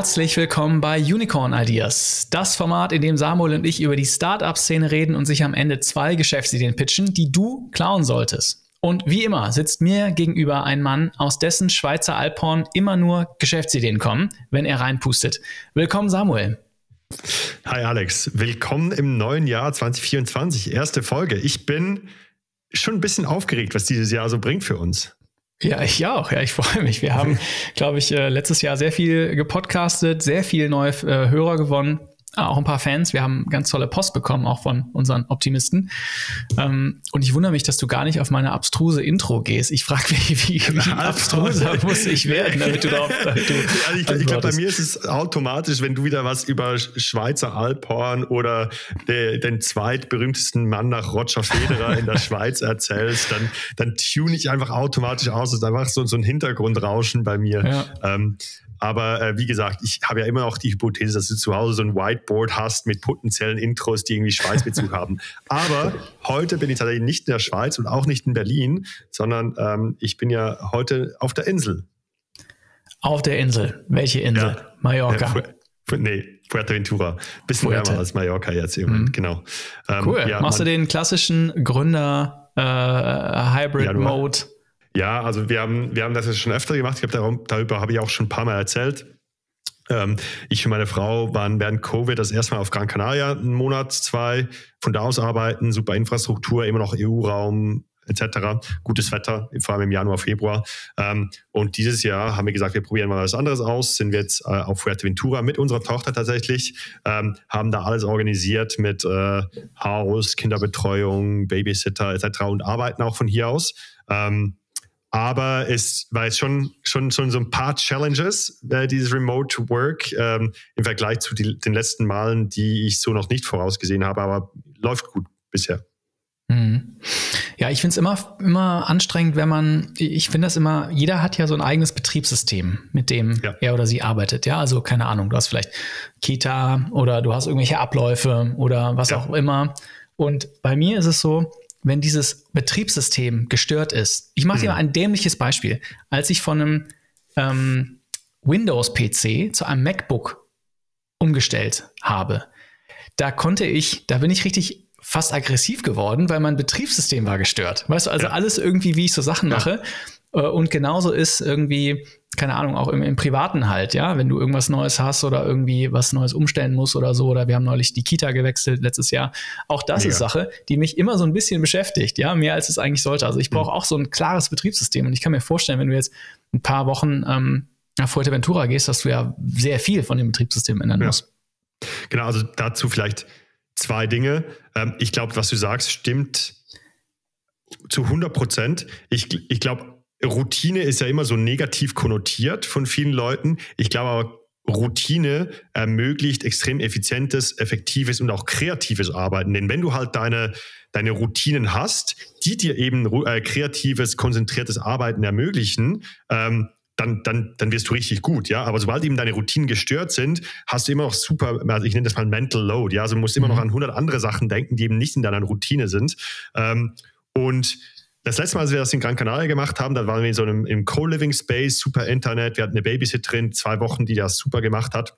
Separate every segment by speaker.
Speaker 1: Herzlich willkommen bei Unicorn Ideas, das Format, in dem Samuel und ich über die Startup-Szene reden und sich am Ende zwei Geschäftsideen pitchen, die du klauen solltest. Und wie immer sitzt mir gegenüber ein Mann, aus dessen Schweizer Alphorn immer nur Geschäftsideen kommen, wenn er reinpustet. Willkommen, Samuel.
Speaker 2: Hi Alex, willkommen im neuen Jahr 2024, erste Folge. Ich bin schon ein bisschen aufgeregt, was dieses Jahr so bringt für uns.
Speaker 1: Ja, ich auch. Ja, ich freue mich. Wir haben, glaube ich, äh, letztes Jahr sehr viel gepodcastet, sehr viele neue äh, Hörer gewonnen. Ah, auch ein paar Fans. Wir haben ganz tolle Post bekommen, auch von unseren Optimisten. Ähm, und ich wundere mich, dass du gar nicht auf meine abstruse Intro gehst. Ich frage mich, wie, wie abstruser muss ich werden, damit du darauf. Damit du
Speaker 2: ja, ich, ich glaube, bei mir ist es automatisch, wenn du wieder was über Schweizer Alphorn oder de, den zweitberühmtesten Mann nach Roger Federer in der Schweiz erzählst, dann, dann tune ich einfach automatisch aus. Das ist einfach so, so ein Hintergrundrauschen bei mir. Ja. Ähm, aber äh, wie gesagt, ich habe ja immer noch die Hypothese, dass du zu Hause so ein Whiteboard hast mit potenziellen Intros, die irgendwie Schweizbezug haben. Aber heute bin ich tatsächlich nicht in der Schweiz und auch nicht in Berlin, sondern ähm, ich bin ja heute auf der Insel.
Speaker 1: Auf der Insel. Welche Insel? Ja. Mallorca.
Speaker 2: Äh, nee, Fuerteventura. Bisschen Fuerte. wärmer als Mallorca jetzt im Moment, mhm. genau.
Speaker 1: Ähm, cool. Ja, Machst du den klassischen Gründer äh, Hybrid Mode?
Speaker 2: Ja, also wir haben, wir haben das jetzt schon öfter gemacht. Ich glaube, darüber habe ich auch schon ein paar Mal erzählt. Ähm, ich und meine Frau waren während Covid das erste Mal auf Gran Canaria, einen Monat, zwei, von da aus arbeiten, super Infrastruktur, immer noch EU-Raum, etc. Gutes Wetter, vor allem im Januar, Februar. Ähm, und dieses Jahr haben wir gesagt, wir probieren mal was anderes aus. Sind wir jetzt äh, auf Fuerteventura mit unserer Tochter tatsächlich, ähm, haben da alles organisiert mit äh, Haus, Kinderbetreuung, Babysitter etc. und arbeiten auch von hier aus. Aber es war jetzt schon, schon, schon so ein paar Challenges, äh, dieses Remote Work ähm, im Vergleich zu die, den letzten Malen, die ich so noch nicht vorausgesehen habe, aber läuft gut bisher.
Speaker 1: Mhm. Ja, ich finde es immer, immer anstrengend, wenn man, ich finde das immer, jeder hat ja so ein eigenes Betriebssystem, mit dem ja. er oder sie arbeitet. Ja, also keine Ahnung, du hast vielleicht Kita oder du hast irgendwelche Abläufe oder was ja. auch immer. Und bei mir ist es so, wenn dieses Betriebssystem gestört ist. Ich mache mhm. dir mal ein dämliches Beispiel. Als ich von einem ähm, Windows-PC zu einem MacBook umgestellt habe, da konnte ich, da bin ich richtig fast aggressiv geworden, weil mein Betriebssystem war gestört. Weißt du, also ja. alles irgendwie, wie ich so Sachen mache. Ja. Äh, und genauso ist irgendwie keine Ahnung, auch im, im, Privaten halt, ja, wenn du irgendwas Neues hast oder irgendwie was Neues umstellen musst oder so, oder wir haben neulich die Kita gewechselt letztes Jahr. Auch das Mega. ist Sache, die mich immer so ein bisschen beschäftigt, ja, mehr als es eigentlich sollte. Also ich brauche mhm. auch so ein klares Betriebssystem und ich kann mir vorstellen, wenn du jetzt ein paar Wochen ähm, nach Fuerteventura gehst, dass du ja sehr viel von dem Betriebssystem ändern ja. musst.
Speaker 2: Genau, also dazu vielleicht zwei Dinge. Ähm, ich glaube, was du sagst, stimmt zu 100 Prozent. Ich, ich glaube, Routine ist ja immer so negativ konnotiert von vielen Leuten. Ich glaube aber, Routine ermöglicht extrem effizientes, effektives und auch kreatives Arbeiten. Denn wenn du halt deine, deine Routinen hast, die dir eben äh, kreatives, konzentriertes Arbeiten ermöglichen, ähm, dann, dann, dann wirst du richtig gut, ja. Aber sobald eben deine Routinen gestört sind, hast du immer noch super, also ich nenne das mal Mental Load, ja. Also du musst immer noch mhm. an 100 andere Sachen denken, die eben nicht in deiner Routine sind. Ähm, und das letzte Mal, als wir das in Gran Canaria gemacht haben, da waren wir in so einem Co-Living Space, super Internet. Wir hatten eine Babysitterin, zwei Wochen, die das super gemacht hat.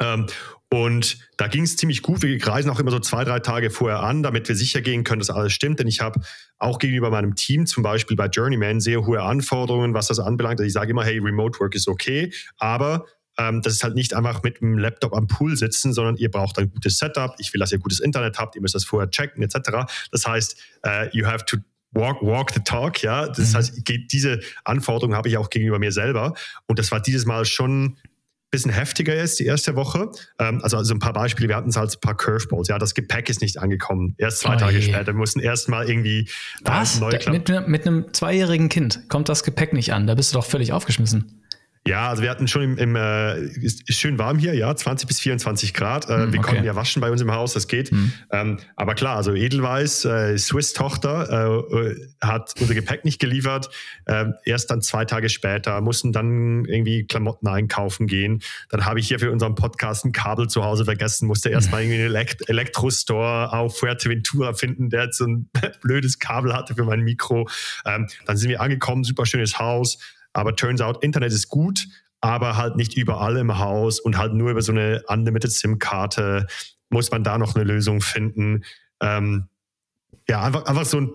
Speaker 2: Ähm, und da ging es ziemlich gut. Wir reisen auch immer so zwei, drei Tage vorher an, damit wir sicher gehen können, dass alles stimmt. Denn ich habe auch gegenüber meinem Team, zum Beispiel bei Journeyman, sehr hohe Anforderungen, was das anbelangt. Also ich sage immer, hey, Remote Work ist okay, aber ähm, das ist halt nicht einfach mit dem Laptop am Pool sitzen, sondern ihr braucht ein gutes Setup. Ich will, dass ihr gutes Internet habt. Ihr müsst das vorher checken, etc. Das heißt, uh, you have to walk, walk the talk, ja. Das mhm. heißt, diese Anforderungen habe ich auch gegenüber mir selber. Und das war dieses Mal schon ein bisschen heftiger jetzt, die erste Woche. Ähm, also, also ein paar Beispiele, wir hatten es als ein paar Curveballs. Ja, das Gepäck ist nicht angekommen. Erst zwei oh Tage je. später. Wir mussten erst mal irgendwie äh,
Speaker 1: Was? Neu mit, mit einem zweijährigen Kind kommt das Gepäck nicht an. Da bist du doch völlig aufgeschmissen.
Speaker 2: Ja, also wir hatten schon im, im äh, ist schön warm hier, ja, 20 bis 24 Grad. Äh, mm, wir okay. konnten ja waschen bei uns im Haus, das geht. Mm. Ähm, aber klar, also Edelweiß, äh, Swiss-Tochter, äh, hat unser Gepäck nicht geliefert. Äh, erst dann zwei Tage später mussten dann irgendwie Klamotten einkaufen gehen. Dann habe ich hier für unseren Podcast ein Kabel zu Hause vergessen, musste erstmal irgendwie einen Elekt Elektrostore auf Fuerteventura finden, der jetzt so ein blödes Kabel hatte für mein Mikro. Ähm, dann sind wir angekommen, super schönes Haus aber turns out, Internet ist gut, aber halt nicht überall im Haus und halt nur über so eine unlimited SIM-Karte muss man da noch eine Lösung finden. Ähm, ja, einfach, einfach so ein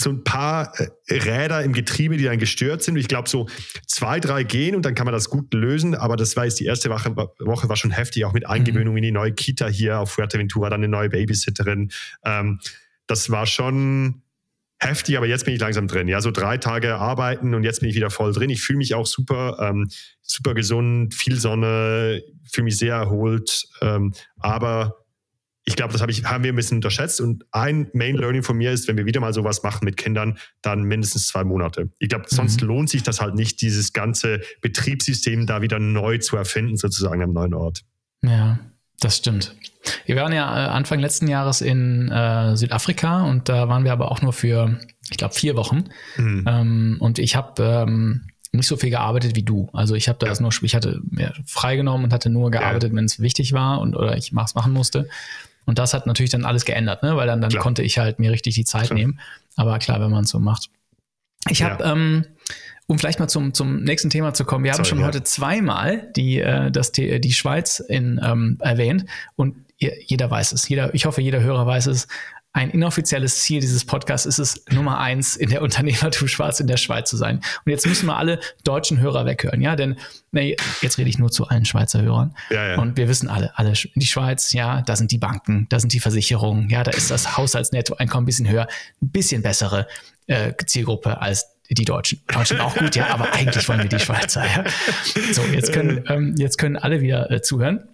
Speaker 2: so ein paar äh, Räder im Getriebe, die dann gestört sind. Ich glaube, so zwei, drei gehen und dann kann man das gut lösen. Aber das war jetzt die erste Woche, Woche war schon heftig, auch mit mhm. Eingewöhnung mhm. in die neue Kita hier auf Fuerteventura, dann eine neue Babysitterin. Ähm, das war schon heftig, aber jetzt bin ich langsam drin. Ja, so drei Tage arbeiten und jetzt bin ich wieder voll drin. Ich fühle mich auch super, ähm, super gesund, viel Sonne, fühle mich sehr erholt. Ähm, aber ich glaube, das hab ich, haben wir ein bisschen unterschätzt. Und ein Main Learning von mir ist, wenn wir wieder mal sowas machen mit Kindern, dann mindestens zwei Monate. Ich glaube, sonst mhm. lohnt sich das halt nicht, dieses ganze Betriebssystem da wieder neu zu erfinden, sozusagen am neuen Ort.
Speaker 1: Ja, das stimmt. Wir waren ja äh, Anfang letzten Jahres in äh, Südafrika und da waren wir aber auch nur für, ich glaube, vier Wochen. Mhm. Ähm, und ich habe ähm, nicht so viel gearbeitet wie du. Also ich habe da ja. nur, ich hatte mir freigenommen und hatte nur gearbeitet, ja. wenn es wichtig war und oder ich es machen musste. Und das hat natürlich dann alles geändert, ne? weil dann, dann konnte ich halt mir richtig die Zeit klar. nehmen. Aber klar, wenn man es so macht. Ich habe, ja. ähm, um vielleicht mal zum, zum nächsten Thema zu kommen, wir haben Sorry, schon heute zweimal die, äh, das, die Schweiz in, ähm, erwähnt und jeder weiß es. Jeder, ich hoffe, jeder Hörer weiß es. Ein inoffizielles Ziel dieses Podcasts ist es, Nummer eins in der Unternehmertum Schwarz in der Schweiz zu sein. Und jetzt müssen wir alle deutschen Hörer weghören, ja, denn nee, jetzt rede ich nur zu allen Schweizer Hörern. Ja, ja. Und wir wissen alle, alle, die Schweiz, ja, da sind die Banken, da sind die Versicherungen, ja, da ist das Haushaltsnettoeinkommen ein bisschen höher, ein bisschen bessere äh, Zielgruppe als die Deutschen. Deutschen auch gut, ja, aber eigentlich wollen wir die Schweizer. Ja. So, jetzt können, ähm, jetzt können alle wieder äh, zuhören.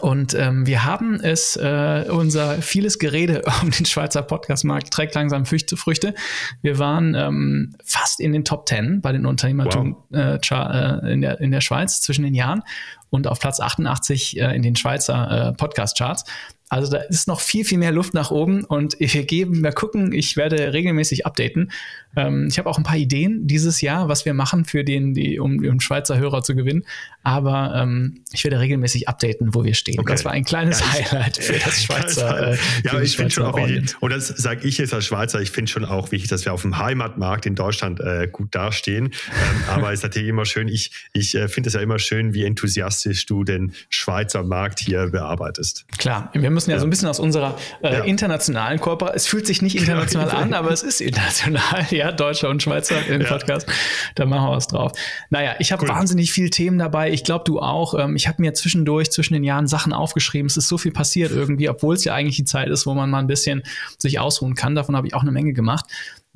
Speaker 1: Und ähm, wir haben es, äh, unser vieles Gerede um den Schweizer Podcastmarkt trägt langsam Früchte. Früchte. Wir waren ähm, fast in den Top Ten bei den Unternehmertum wow. äh, äh, in, der, in der Schweiz zwischen den Jahren und auf Platz 88 äh, in den Schweizer äh, Podcast-Charts. Also da ist noch viel, viel mehr Luft nach oben und wir geben, wir gucken, ich werde regelmäßig updaten. Ähm, ich habe auch ein paar Ideen dieses Jahr, was wir machen für den, die, um, um Schweizer Hörer zu gewinnen. Aber ähm, ich werde regelmäßig updaten, wo wir stehen. Okay. Das war ein kleines ja, Highlight für das Schweizer.
Speaker 2: Äh, ja, ich finde schon auch wichtig, und das sage ich jetzt als Schweizer, ich finde schon auch wichtig, dass wir auf dem Heimatmarkt in Deutschland äh, gut dastehen. ähm, aber es ist natürlich immer schön, ich, ich äh, finde es ja immer schön, wie enthusiastisch du den Schweizer Markt hier bearbeitest.
Speaker 1: Klar, wir müssen ja, ja. so ein bisschen aus unserer äh, ja. internationalen Kooperation, es fühlt sich nicht international an, aber es ist international, ja, Deutscher und Schweizer im Podcast. Da machen wir was drauf. Naja, ich habe cool. wahnsinnig viele Themen dabei. Ich glaube, du auch. Ähm, ich habe mir zwischendurch, zwischen den Jahren Sachen aufgeschrieben. Es ist so viel passiert irgendwie, obwohl es ja eigentlich die Zeit ist, wo man mal ein bisschen sich ausruhen kann. Davon habe ich auch eine Menge gemacht.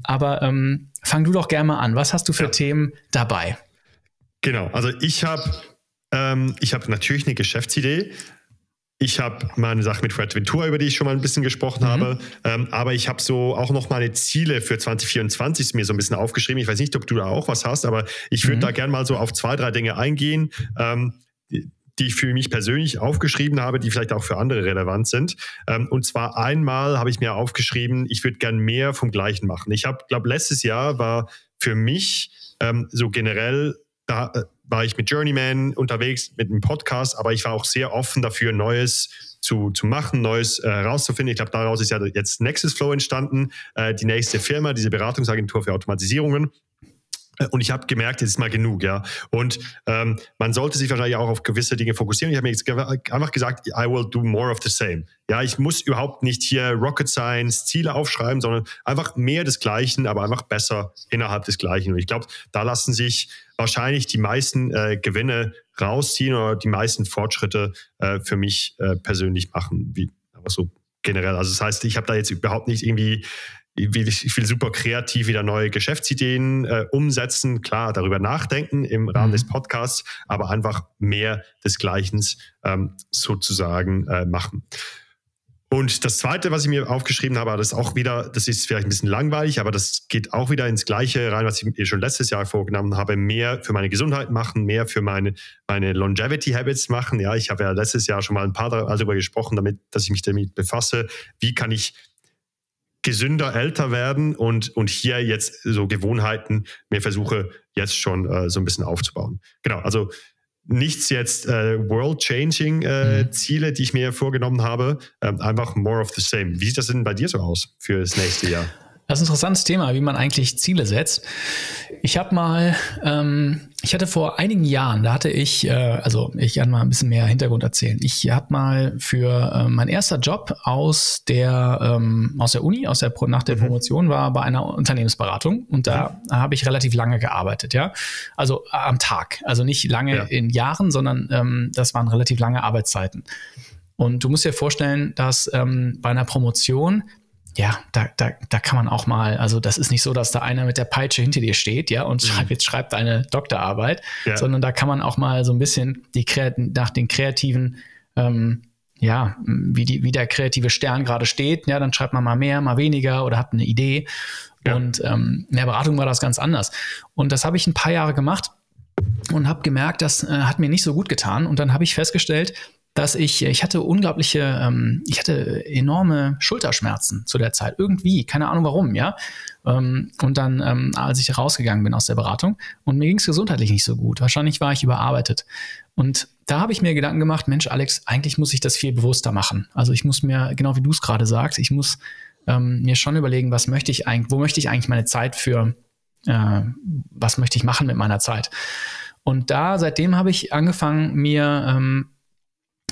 Speaker 1: Aber ähm, fang du doch gerne mal an. Was hast du für ja. Themen dabei?
Speaker 2: Genau, also ich habe ähm, ich habe natürlich eine Geschäftsidee, ich habe meine Sache mit Fuerteventura, über die ich schon mal ein bisschen gesprochen mhm. habe. Ähm, aber ich habe so auch noch meine Ziele für 2024 mir so ein bisschen aufgeschrieben. Ich weiß nicht, ob du da auch was hast, aber ich würde mhm. da gerne mal so auf zwei, drei Dinge eingehen, ähm, die, ich für mich persönlich aufgeschrieben habe, die vielleicht auch für andere relevant sind. Ähm, und zwar einmal habe ich mir aufgeschrieben, ich würde gern mehr vom Gleichen machen. Ich habe, glaube letztes Jahr war für mich ähm, so generell da äh, war ich mit Journeyman unterwegs, mit einem Podcast, aber ich war auch sehr offen dafür, Neues zu, zu machen, Neues äh. Ich glaube, daraus ist ja jetzt Nexus Flow entstanden, äh, die nächste Firma, diese Beratungsagentur für Automatisierungen. Und ich habe gemerkt, jetzt ist mal genug, ja. Und ähm, man sollte sich wahrscheinlich auch auf gewisse Dinge fokussieren. Ich habe mir jetzt einfach gesagt, I will do more of the same. Ja, ich muss überhaupt nicht hier Rocket Science Ziele aufschreiben, sondern einfach mehr des Gleichen, aber einfach besser innerhalb des Gleichen. Und ich glaube, da lassen sich wahrscheinlich die meisten äh, Gewinne rausziehen oder die meisten Fortschritte äh, für mich äh, persönlich machen, wie aber so generell. Also das heißt, ich habe da jetzt überhaupt nicht irgendwie ich will, super kreativ wieder neue Geschäftsideen äh, umsetzen, klar, darüber nachdenken im Rahmen mhm. des Podcasts, aber einfach mehr des Gleichen ähm, sozusagen äh, machen. Und das zweite, was ich mir aufgeschrieben habe, das ist auch wieder, das ist vielleicht ein bisschen langweilig, aber das geht auch wieder ins Gleiche rein, was ich mir schon letztes Jahr vorgenommen habe, mehr für meine Gesundheit machen, mehr für meine, meine Longevity Habits machen. Ja, ich habe ja letztes Jahr schon mal ein paar darüber gesprochen, damit, dass ich mich damit befasse. Wie kann ich gesünder älter werden und, und hier jetzt so Gewohnheiten mir versuche jetzt schon äh, so ein bisschen aufzubauen. Genau, also nichts jetzt äh, world-changing äh, mhm. Ziele, die ich mir vorgenommen habe, ähm, einfach more of the same. Wie sieht das denn bei dir so aus für das nächste Jahr?
Speaker 1: Das ist ein interessantes Thema, wie man eigentlich Ziele setzt. Ich habe mal, ähm, ich hatte vor einigen Jahren, da hatte ich, äh, also ich kann mal ein bisschen mehr Hintergrund erzählen. Ich habe mal für äh, mein erster Job aus der ähm, aus der Uni, aus der nach der mhm. Promotion war bei einer Unternehmensberatung und da mhm. habe ich relativ lange gearbeitet, ja, also am Tag, also nicht lange ja. in Jahren, sondern ähm, das waren relativ lange Arbeitszeiten. Und du musst dir vorstellen, dass ähm, bei einer Promotion ja, da, da, da kann man auch mal, also das ist nicht so, dass da einer mit der Peitsche hinter dir steht, ja, und mhm. schreibt, jetzt schreibt eine Doktorarbeit, ja. sondern da kann man auch mal so ein bisschen die nach den kreativen, ähm, ja, wie, die, wie der kreative Stern gerade steht, ja, dann schreibt man mal mehr, mal weniger oder hat eine Idee. Ja. Und ähm, in der Beratung war das ganz anders. Und das habe ich ein paar Jahre gemacht und habe gemerkt, das äh, hat mir nicht so gut getan. Und dann habe ich festgestellt, dass ich, ich hatte unglaubliche, ähm, ich hatte enorme Schulterschmerzen zu der Zeit. Irgendwie, keine Ahnung warum, ja. Ähm, und dann, ähm, als ich rausgegangen bin aus der Beratung, und mir ging es gesundheitlich nicht so gut. Wahrscheinlich war ich überarbeitet. Und da habe ich mir Gedanken gemacht, Mensch, Alex, eigentlich muss ich das viel bewusster machen. Also ich muss mir, genau wie du es gerade sagst, ich muss ähm, mir schon überlegen, was möchte ich eigentlich, wo möchte ich eigentlich meine Zeit für, äh, was möchte ich machen mit meiner Zeit. Und da, seitdem habe ich angefangen, mir ähm,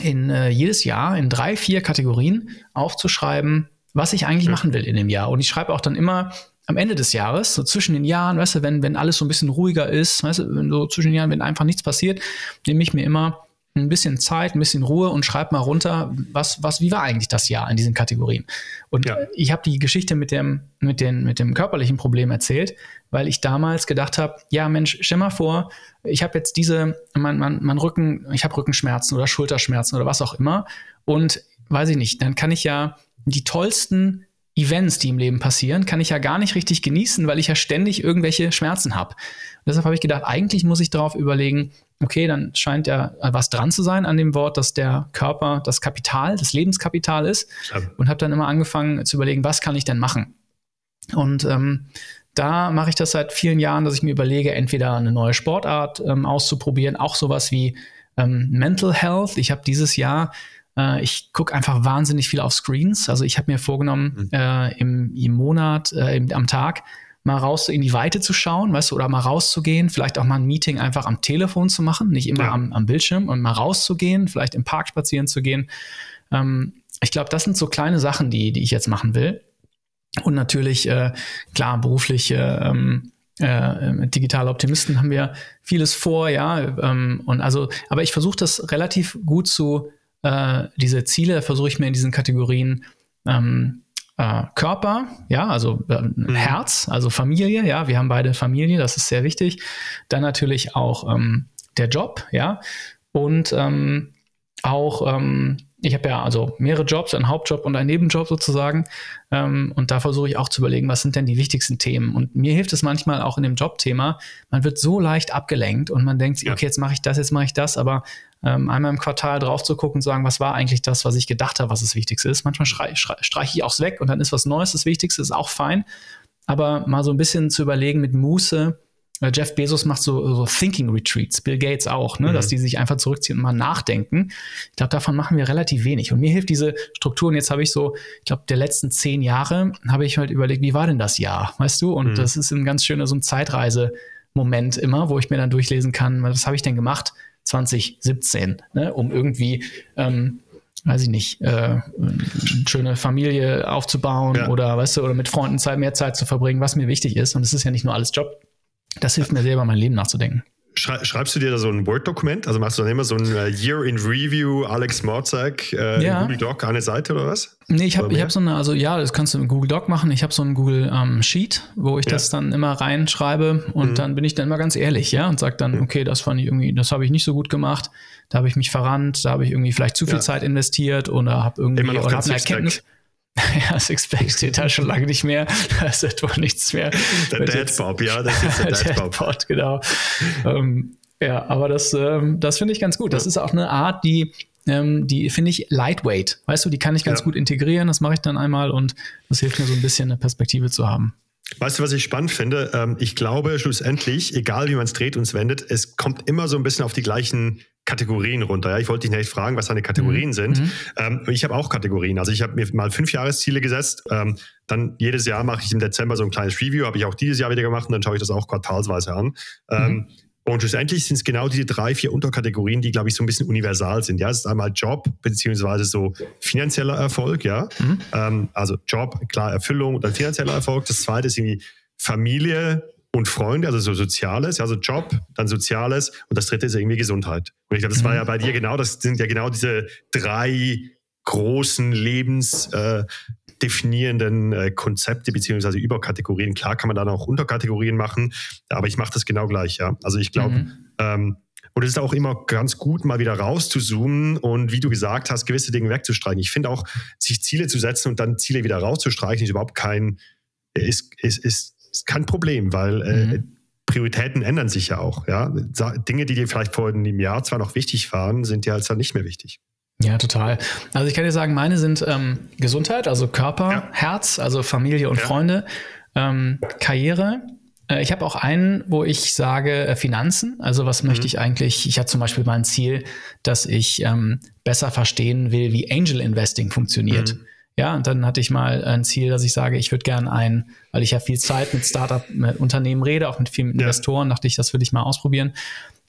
Speaker 1: in äh, jedes Jahr in drei, vier Kategorien aufzuschreiben, was ich eigentlich ja. machen will in dem Jahr. Und ich schreibe auch dann immer am Ende des Jahres, so zwischen den Jahren, weißt du, wenn, wenn alles so ein bisschen ruhiger ist, weißt du, so zwischen den Jahren, wenn einfach nichts passiert, nehme ich mir immer ein bisschen Zeit, ein bisschen Ruhe und schreibe mal runter, was, was, wie war eigentlich das Jahr in diesen Kategorien. Und ja. ich habe die Geschichte mit dem, mit, den, mit dem körperlichen Problem erzählt, weil ich damals gedacht habe, ja Mensch, stell mal vor, ich habe jetzt diese, mein, mein, mein Rücken, ich habe Rückenschmerzen oder Schulterschmerzen oder was auch immer. Und weiß ich nicht, dann kann ich ja die tollsten Events, die im Leben passieren, kann ich ja gar nicht richtig genießen, weil ich ja ständig irgendwelche Schmerzen habe. Deshalb habe ich gedacht, eigentlich muss ich darauf überlegen, okay, dann scheint ja was dran zu sein an dem Wort, dass der Körper das Kapital, das Lebenskapital ist. Und habe dann immer angefangen zu überlegen, was kann ich denn machen? Und ähm, da mache ich das seit vielen Jahren, dass ich mir überlege, entweder eine neue Sportart ähm, auszuprobieren, auch sowas wie ähm, Mental Health. Ich habe dieses Jahr, äh, ich gucke einfach wahnsinnig viel auf Screens. Also ich habe mir vorgenommen, mhm. äh, im, im, Monat, äh, im, am Tag mal raus in die Weite zu schauen, weißt du, oder mal rauszugehen, vielleicht auch mal ein Meeting einfach am Telefon zu machen, nicht immer ja. am, am, Bildschirm und mal rauszugehen, vielleicht im Park spazieren zu gehen. Ähm, ich glaube, das sind so kleine Sachen, die, die ich jetzt machen will. Und natürlich, äh, klar, beruflich, ähm, äh, digitale Optimisten haben wir vieles vor, ja. Ähm, und also, aber ich versuche das relativ gut zu, äh, diese Ziele versuche ich mir in diesen Kategorien ähm, äh, Körper, ja, also äh, mhm. Herz, also Familie, ja, wir haben beide Familie, das ist sehr wichtig. Dann natürlich auch ähm, der Job, ja, und ähm, auch ähm, ich habe ja also mehrere Jobs, einen Hauptjob und einen Nebenjob sozusagen. Ähm, und da versuche ich auch zu überlegen, was sind denn die wichtigsten Themen. Und mir hilft es manchmal auch in dem Jobthema, man wird so leicht abgelenkt und man denkt ja. okay, jetzt mache ich das, jetzt mache ich das, aber ähm, einmal im Quartal drauf zu gucken und sagen, was war eigentlich das, was ich gedacht habe, was das Wichtigste ist. Manchmal streiche ich auch weg und dann ist was Neues das Wichtigste, ist auch fein. Aber mal so ein bisschen zu überlegen mit Muße, Jeff Bezos macht so, so Thinking Retreats, Bill Gates auch, ne, mhm. dass die sich einfach zurückziehen und mal nachdenken. Ich glaube, davon machen wir relativ wenig. Und mir hilft diese Struktur. Und jetzt habe ich so, ich glaube, der letzten zehn Jahre habe ich halt überlegt, wie war denn das Jahr, weißt du? Und mhm. das ist ein ganz schöner so ein Zeitreise-Moment immer, wo ich mir dann durchlesen kann, was habe ich denn gemacht 2017, ne, um irgendwie ähm, weiß ich nicht, äh, eine schöne Familie aufzubauen ja. oder weißt du, oder mit Freunden Zeit, mehr Zeit zu verbringen, was mir wichtig ist. Und es ist ja nicht nur alles Job, das hilft mir selber, mein Leben nachzudenken.
Speaker 2: Schreibst du dir da so ein Word-Dokument? Also machst du dann immer so ein uh, Year in Review, Alex Morzak, äh, ja. Google Doc, eine Seite oder was?
Speaker 1: Nee, ich habe hab so eine, also ja, das kannst du in Google Doc machen. Ich habe so ein Google ähm, Sheet, wo ich ja. das dann immer reinschreibe und mhm. dann bin ich dann immer ganz ehrlich, ja, und sage dann, mhm. okay, das fand ich irgendwie, das habe ich nicht so gut gemacht, da habe ich mich verrannt, da habe ich irgendwie vielleicht zu viel ja. Zeit investiert oder habe irgendwie
Speaker 2: immer noch
Speaker 1: eine Erkenntnis. Ja, Sixpack steht da schon lange nicht mehr. Da ist etwa nichts mehr.
Speaker 2: Der Dad ja, das ist der Dad
Speaker 1: Bob. genau. Ähm, ja, aber das, ähm, das finde ich ganz gut. Das ist auch eine Art, die, ähm, die finde ich lightweight. Weißt du, die kann ich ganz ja. gut integrieren. Das mache ich dann einmal und das hilft mir so ein bisschen eine Perspektive zu haben.
Speaker 2: Weißt du, was ich spannend finde? Ähm, ich glaube schlussendlich, egal wie man es dreht und wendet, es kommt immer so ein bisschen auf die gleichen Kategorien runter. Ja? Ich wollte dich nicht fragen, was deine Kategorien mhm. sind. Mhm. Ähm, ich habe auch Kategorien. Also ich habe mir mal fünf Jahresziele gesetzt. Ähm, dann jedes Jahr mache ich im Dezember so ein kleines Review. Habe ich auch dieses Jahr wieder gemacht und dann schaue ich das auch quartalsweise an. Ähm, mhm. Und schlussendlich sind es genau diese drei, vier Unterkategorien, die, glaube ich, so ein bisschen universal sind. Ja, es ist einmal Job, beziehungsweise so finanzieller Erfolg, ja. Mhm. Ähm, also Job, klar, Erfüllung und dann finanzieller Erfolg. Das zweite ist irgendwie Familie, und Freunde, also so Soziales, also Job, dann Soziales und das dritte ist irgendwie Gesundheit. Und ich glaube, das war ja mhm. bei dir genau, das sind ja genau diese drei großen lebensdefinierenden äh, äh, Konzepte beziehungsweise Überkategorien. Klar kann man dann auch Unterkategorien machen, aber ich mache das genau gleich, ja. Also ich glaube, mhm. ähm, und es ist auch immer ganz gut, mal wieder rauszuzoomen und wie du gesagt hast, gewisse Dinge wegzustreichen. Ich finde auch, sich Ziele zu setzen und dann Ziele wieder rauszustreichen, ist überhaupt kein, ist, ist, ist ist kein Problem, weil äh, mhm. Prioritäten ändern sich ja auch. Ja? Dinge, die dir vielleicht vor einem Jahr zwar noch wichtig waren, sind ja jetzt dann nicht mehr wichtig.
Speaker 1: Ja, total. Also ich kann dir sagen, meine sind ähm, Gesundheit, also Körper, ja. Herz, also Familie und ja. Freunde, ähm, Karriere. Äh, ich habe auch einen, wo ich sage äh, Finanzen. Also was mhm. möchte ich eigentlich? Ich hatte zum Beispiel mal ein Ziel, dass ich ähm, besser verstehen will, wie Angel Investing funktioniert. Mhm. Ja, und dann hatte ich mal ein Ziel, dass ich sage, ich würde gerne ein, weil ich ja viel Zeit mit Startup, mit Unternehmen rede, auch mit vielen ja. Investoren, dachte ich, das würde ich mal ausprobieren.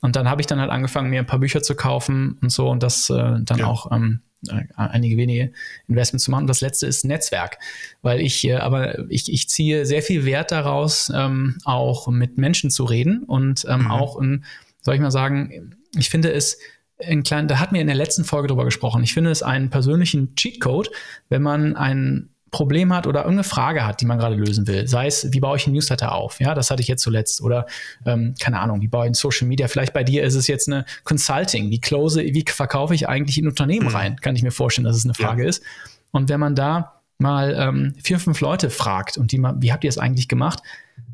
Speaker 1: Und dann habe ich dann halt angefangen, mir ein paar Bücher zu kaufen und so und das äh, dann ja. auch ähm, äh, einige wenige Investments zu machen. Und das letzte ist Netzwerk, weil ich, äh, aber ich, ich ziehe sehr viel Wert daraus, ähm, auch mit Menschen zu reden und ähm, mhm. auch, in, soll ich mal sagen, ich finde es ein kleinen, da hat mir in der letzten Folge drüber gesprochen. Ich finde es einen persönlichen Cheatcode, wenn man ein Problem hat oder irgendeine Frage hat, die man gerade lösen will. Sei es, wie baue ich einen Newsletter auf? Ja, das hatte ich jetzt zuletzt. Oder ähm, keine Ahnung, wie baue ich ein Social Media? Vielleicht bei dir ist es jetzt eine Consulting. Wie close, wie verkaufe ich eigentlich in Unternehmen mhm. rein? Kann ich mir vorstellen, dass es eine Frage ja. ist. Und wenn man da mal ähm, vier, fünf Leute fragt und die mal, wie habt ihr es eigentlich gemacht,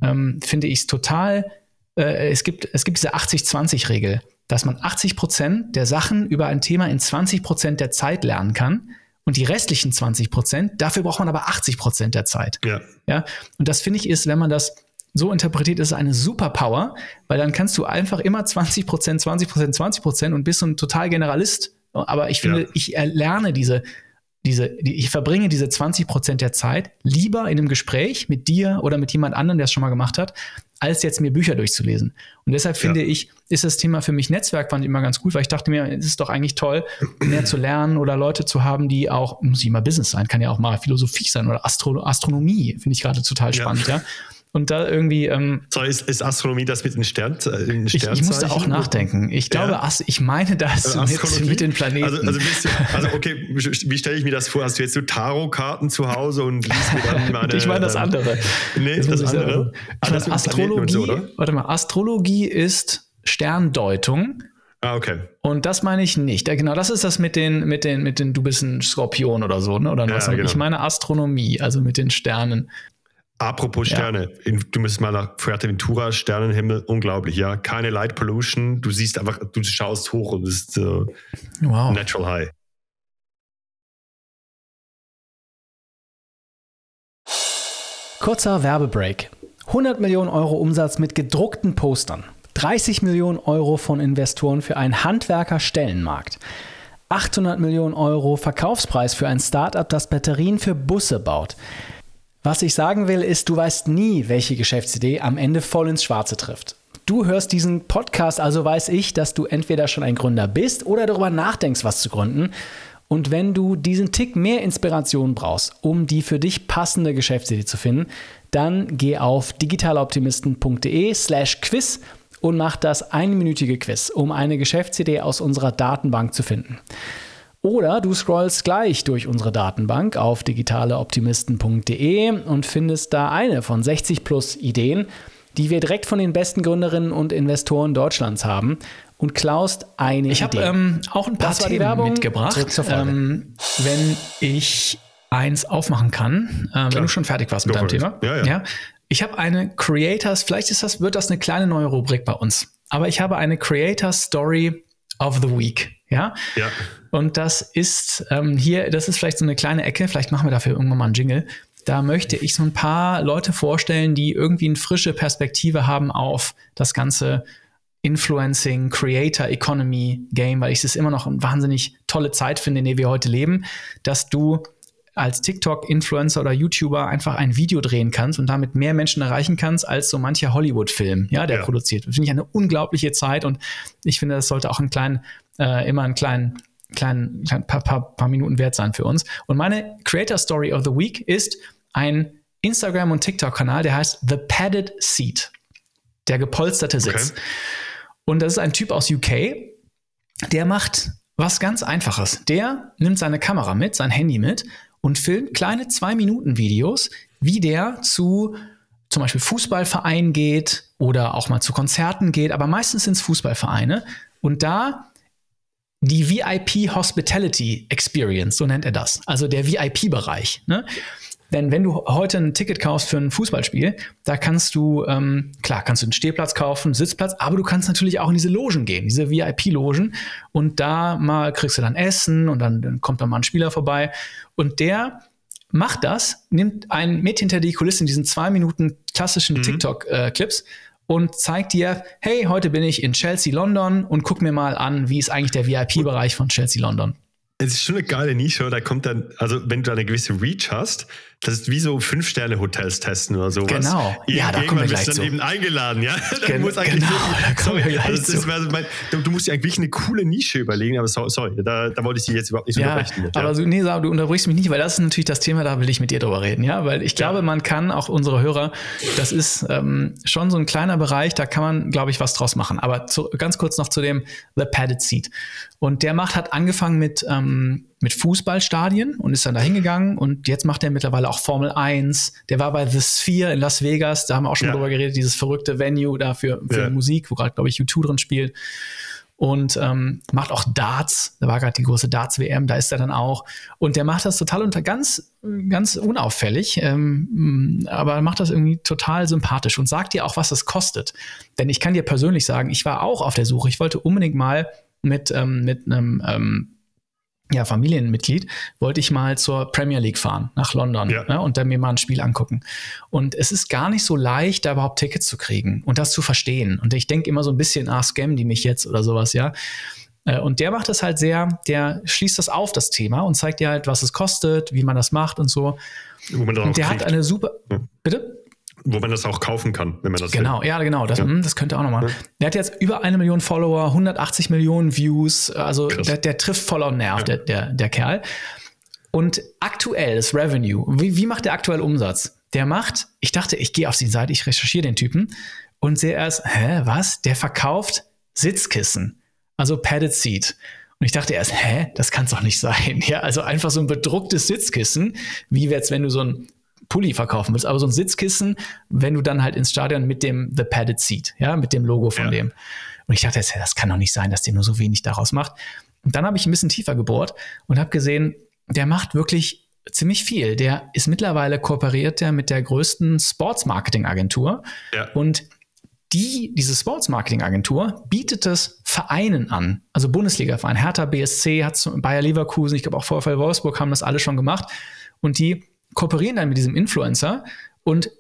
Speaker 1: ähm, finde ich es total, äh, es gibt, es gibt diese 80-20-Regel dass man 80 Prozent der Sachen über ein Thema in 20 Prozent der Zeit lernen kann. Und die restlichen 20 Prozent, dafür braucht man aber 80 Prozent der Zeit. Ja. ja. Und das finde ich ist, wenn man das so interpretiert, ist es eine Superpower, weil dann kannst du einfach immer 20 Prozent, 20 Prozent, 20 Prozent und bist so ein total Generalist. Aber ich finde, ja. ich erlerne diese, diese, die, ich verbringe diese 20 Prozent der Zeit lieber in einem Gespräch mit dir oder mit jemand anderem, der es schon mal gemacht hat, als jetzt mir Bücher durchzulesen. Und deshalb finde ja. ich, ist das Thema für mich Netzwerk fand ich immer ganz gut, weil ich dachte mir, es ist doch eigentlich toll, mehr zu lernen oder Leute zu haben, die auch, muss nicht mal Business sein, kann ja auch mal Philosophie sein oder Astro Astronomie, finde ich gerade total spannend, ja. ja und da irgendwie. Ähm,
Speaker 2: so, ist, ist, Astronomie das mit den Sternen?
Speaker 1: Äh, ich, ich musste auch nachdenken. Ich glaube, ja. ich meine das also mit, mit, den Planeten.
Speaker 2: Also, also, du, also okay, wie stelle ich mir das vor? Hast du jetzt so Tarotkarten zu Hause und liest mir dann
Speaker 1: meine. ich meine das ähm, andere.
Speaker 2: Nee, das, das andere.
Speaker 1: Ich meine, Astrologie, so, warte mal, Astrologie ist Sterndeutung.
Speaker 2: Ah, okay.
Speaker 1: Und das meine ich nicht. Genau, das ist das mit den, mit den, mit den, du bist ein Skorpion oder so, ne? Oder ja, was? Genau. Ich meine Astronomie, also mit den Sternen.
Speaker 2: Apropos Sterne, ja. du müsstest mal nach Fuerteventura, Sternenhimmel, unglaublich, ja. Keine Light Pollution, du siehst einfach, du schaust hoch und es ist uh, wow. natural high.
Speaker 1: Kurzer Werbebreak. 100 Millionen Euro Umsatz mit gedruckten Postern. 30 Millionen Euro von Investoren für einen Handwerker-Stellenmarkt. 800 Millionen Euro Verkaufspreis für ein Startup, das Batterien für Busse baut. Was ich sagen will, ist, du weißt nie, welche Geschäftsidee am Ende voll ins Schwarze trifft. Du hörst diesen Podcast, also weiß ich, dass du entweder schon ein Gründer bist oder darüber nachdenkst, was zu gründen. Und wenn du diesen Tick mehr Inspiration brauchst, um die für dich passende Geschäftsidee zu finden, dann geh auf digitaloptimisten.de slash quiz und mach das einminütige Quiz, um eine Geschäftsidee aus unserer Datenbank zu finden. Oder du scrollst gleich durch unsere Datenbank auf digitaleoptimisten.de und findest da eine von 60 plus Ideen, die wir direkt von den besten Gründerinnen und Investoren Deutschlands haben und klaust eine
Speaker 2: ich Idee. Ich habe ähm, auch ein paar das Themen Werbung. mitgebracht. Ähm, wenn ich eins aufmachen kann, äh, wenn du schon fertig warst mit deinem Thema.
Speaker 1: Ja, ja. ja ich habe eine Creators, vielleicht ist das, wird das eine kleine neue Rubrik bei uns, aber ich habe eine Creator Story of the Week. Ja.
Speaker 2: ja.
Speaker 1: Und das ist ähm, hier, das ist vielleicht so eine kleine Ecke, vielleicht machen wir dafür irgendwann mal einen Jingle. Da möchte ich so ein paar Leute vorstellen, die irgendwie eine frische Perspektive haben auf das ganze Influencing, Creator Economy Game, weil ich es immer noch eine wahnsinnig tolle Zeit finde, in der wir heute leben, dass du als TikTok-Influencer oder YouTuber einfach ein Video drehen kannst und damit mehr Menschen erreichen kannst als so mancher Hollywood-Film, ja, der ja. produziert. Finde ich eine unglaubliche Zeit und ich finde, das sollte auch einen kleinen, äh, immer einen kleinen, kleinen, kleinen paar, paar, paar Minuten wert sein für uns. Und meine Creator Story of the Week ist ein Instagram- und TikTok-Kanal, der heißt The Padded Seat. Der gepolsterte Sitz. Okay. Und das ist ein Typ aus UK, der macht was ganz Einfaches. Der nimmt seine Kamera mit, sein Handy mit und filmt kleine Zwei-Minuten-Videos, wie der zu zum Beispiel Fußballvereinen geht oder auch mal zu Konzerten geht, aber meistens sind es Fußballvereine. Und da die VIP Hospitality Experience, so nennt er das, also der VIP-Bereich. Ne? Denn wenn du heute ein Ticket kaufst für ein Fußballspiel, da kannst du, ähm, klar, kannst du einen Stehplatz kaufen, Sitzplatz, aber du kannst natürlich auch in diese Logen gehen, diese VIP-Logen. Und da mal kriegst du dann Essen und dann, dann kommt dann mal ein Spieler vorbei. Und der macht das, nimmt einen mit hinter die Kulissen, diesen zwei Minuten klassischen mhm. TikTok-Clips. Äh, und zeigt dir, hey, heute bin ich in Chelsea, London und guck mir mal an, wie ist eigentlich der VIP-Bereich von Chelsea, London.
Speaker 2: Es ist schon eine geile Nische, da kommt dann, also wenn du eine gewisse Reach hast, das ist wie so Fünf-Sterne-Hotels testen oder sowas.
Speaker 1: Genau.
Speaker 2: Ja, da kommen wir gleich bist dann zu. eben eingeladen, ja.
Speaker 1: Gen muss eigentlich genau, da kommen wir gleich
Speaker 2: also zu. Mein, du, du, musst dir eigentlich eine coole Nische überlegen, aber sorry, da, da wollte ich dich jetzt überhaupt nicht
Speaker 1: ja, unterbrechen. Mit, ja. Aber so, nee, du unterbrichst mich nicht, weil das ist natürlich das Thema, da will ich mit dir drüber reden, ja. Weil ich glaube, ja. man kann, auch unsere Hörer, das ist ähm, schon so ein kleiner Bereich, da kann man, glaube ich, was draus machen. Aber zu, ganz kurz noch zu dem The Padded Seat. Und der macht, hat angefangen mit, ähm, mit Fußballstadien und ist dann da hingegangen und jetzt macht er mittlerweile auch Formel 1. Der war bei The Sphere in Las Vegas, da haben wir auch schon ja. drüber geredet, dieses verrückte Venue da für, für ja. Musik, wo gerade, glaube ich, U2 drin spielt. Und ähm, macht auch Darts, da war gerade die große Darts-WM, da ist er dann auch. Und der macht das total unter ganz, ganz unauffällig, ähm, aber macht das irgendwie total sympathisch und sagt dir auch, was es kostet. Denn ich kann dir persönlich sagen, ich war auch auf der Suche, ich wollte unbedingt mal mit, ähm, mit einem ähm, ja, Familienmitglied, wollte ich mal zur Premier League fahren, nach London ja. ne, und dann mir mal ein Spiel angucken. Und es ist gar nicht so leicht, da überhaupt Tickets zu kriegen und das zu verstehen. Und ich denke immer so ein bisschen, ah, scam die mich jetzt oder sowas, ja. Äh, und der macht das halt sehr, der schließt das auf, das Thema, und zeigt dir halt, was es kostet, wie man das macht und so. und der hat eine super. Ja. Bitte?
Speaker 2: Wo man das auch kaufen kann, wenn man das
Speaker 1: Genau, will. ja, genau. Das, ja. Hm, das könnte auch nochmal. Ja. Der hat jetzt über eine Million Follower, 180 Millionen Views. Also der, der, trifft voll auf Nerv, ja. der, der, der Kerl. Und aktuell das Revenue, wie, wie macht der aktuell Umsatz? Der macht, ich dachte, ich gehe auf die Seite, ich recherchiere den Typen und sehe erst, hä, was? Der verkauft Sitzkissen, also Padded Seat. Und ich dachte erst, hä, das kann es doch nicht sein. Ja, also einfach so ein bedrucktes Sitzkissen, wie jetzt, wenn du so ein Pulli verkaufen willst, aber so ein Sitzkissen, wenn du dann halt ins Stadion mit dem The Padded Seat, ja, mit dem Logo von ja. dem. Und ich dachte, das kann doch nicht sein, dass der nur so wenig daraus macht. Und dann habe ich ein bisschen tiefer gebohrt und habe gesehen, der macht wirklich ziemlich viel. Der ist mittlerweile kooperiert der mit der größten Sports Marketing Agentur ja. und die, diese Sports Marketing Agentur bietet es Vereinen an, also Bundesliga-Verein. Hertha BSC hat Bayer Leverkusen, ich glaube auch VfL Wolfsburg haben das alle schon gemacht und die kooperieren dann mit diesem Influencer und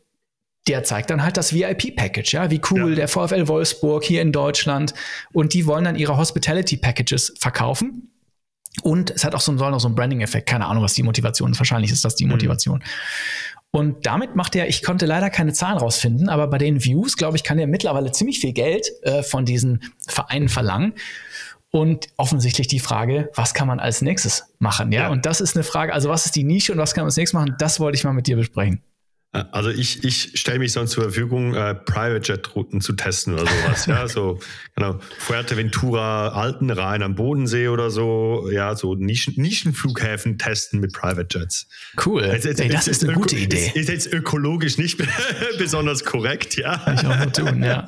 Speaker 1: der zeigt dann halt das VIP-Package, ja, wie cool ja. der VfL Wolfsburg hier in Deutschland und die wollen dann ihre Hospitality-Packages verkaufen. Und es hat auch so, soll noch so einen Branding-Effekt. Keine Ahnung, was die Motivation ist. Wahrscheinlich ist das die mhm. Motivation. Mhm. Und damit macht er, ich konnte leider keine Zahlen rausfinden, aber bei den Views, glaube ich, kann er mittlerweile ziemlich viel Geld äh, von diesen Vereinen verlangen. Und offensichtlich die Frage, was kann man als nächstes machen? Ja? ja? und das ist eine Frage, also was ist die Nische und was kann man als nächstes machen? Das wollte ich mal mit dir besprechen.
Speaker 2: Also ich, ich stelle mich sonst zur Verfügung, äh, Private Jet Routen zu testen oder sowas. ja, so genau Fuerteventura, Altenrhein am Bodensee oder so. Ja, so Nischen, Nischenflughäfen testen mit Private Jets.
Speaker 1: Cool. Jetzt, jetzt, Ey, das ist eine gute Idee.
Speaker 2: Ist, ist, jetzt ökologisch nicht besonders korrekt, ja.
Speaker 1: Kann ich auch nur tun, ja.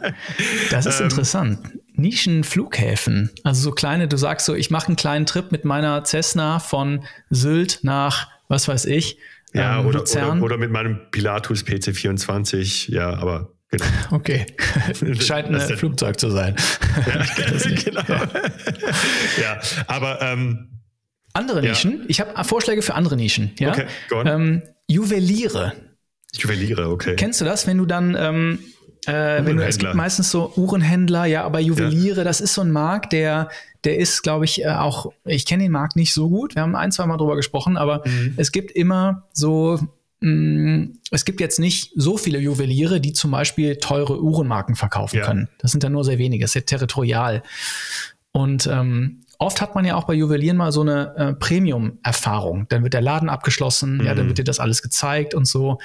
Speaker 1: Das ist ähm, interessant. Nischenflughäfen, also so kleine. Du sagst so, ich mache einen kleinen Trip mit meiner Cessna von Sylt nach was weiß ich
Speaker 2: ja, ähm, oder, oder, oder, mit meinem Pilatus PC24, ja, aber
Speaker 1: genau. Okay. Scheint ein Flugzeug zu sein.
Speaker 2: Ja, genau. Ja. ja, aber ähm,
Speaker 1: andere Nischen. Ja. Ich habe Vorschläge für andere Nischen. Ja? Okay, go on. Ähm, Juweliere.
Speaker 2: Juweliere, okay.
Speaker 1: Kennst du das, wenn du dann ähm, äh, wenn du, es gibt meistens so Uhrenhändler, ja, aber Juweliere, ja. das ist so ein Markt, der, der ist, glaube ich, äh, auch, ich kenne den Markt nicht so gut. Wir haben ein, zwei Mal drüber gesprochen, aber mhm. es gibt immer so mm, es gibt jetzt nicht so viele Juweliere, die zum Beispiel teure Uhrenmarken verkaufen ja. können. Das sind ja nur sehr wenige, das ist ja territorial. Und ähm, oft hat man ja auch bei Juwelieren mal so eine äh, Premium-Erfahrung. Dann wird der Laden abgeschlossen, mhm. ja, dann mhm. wird dir das alles gezeigt und so.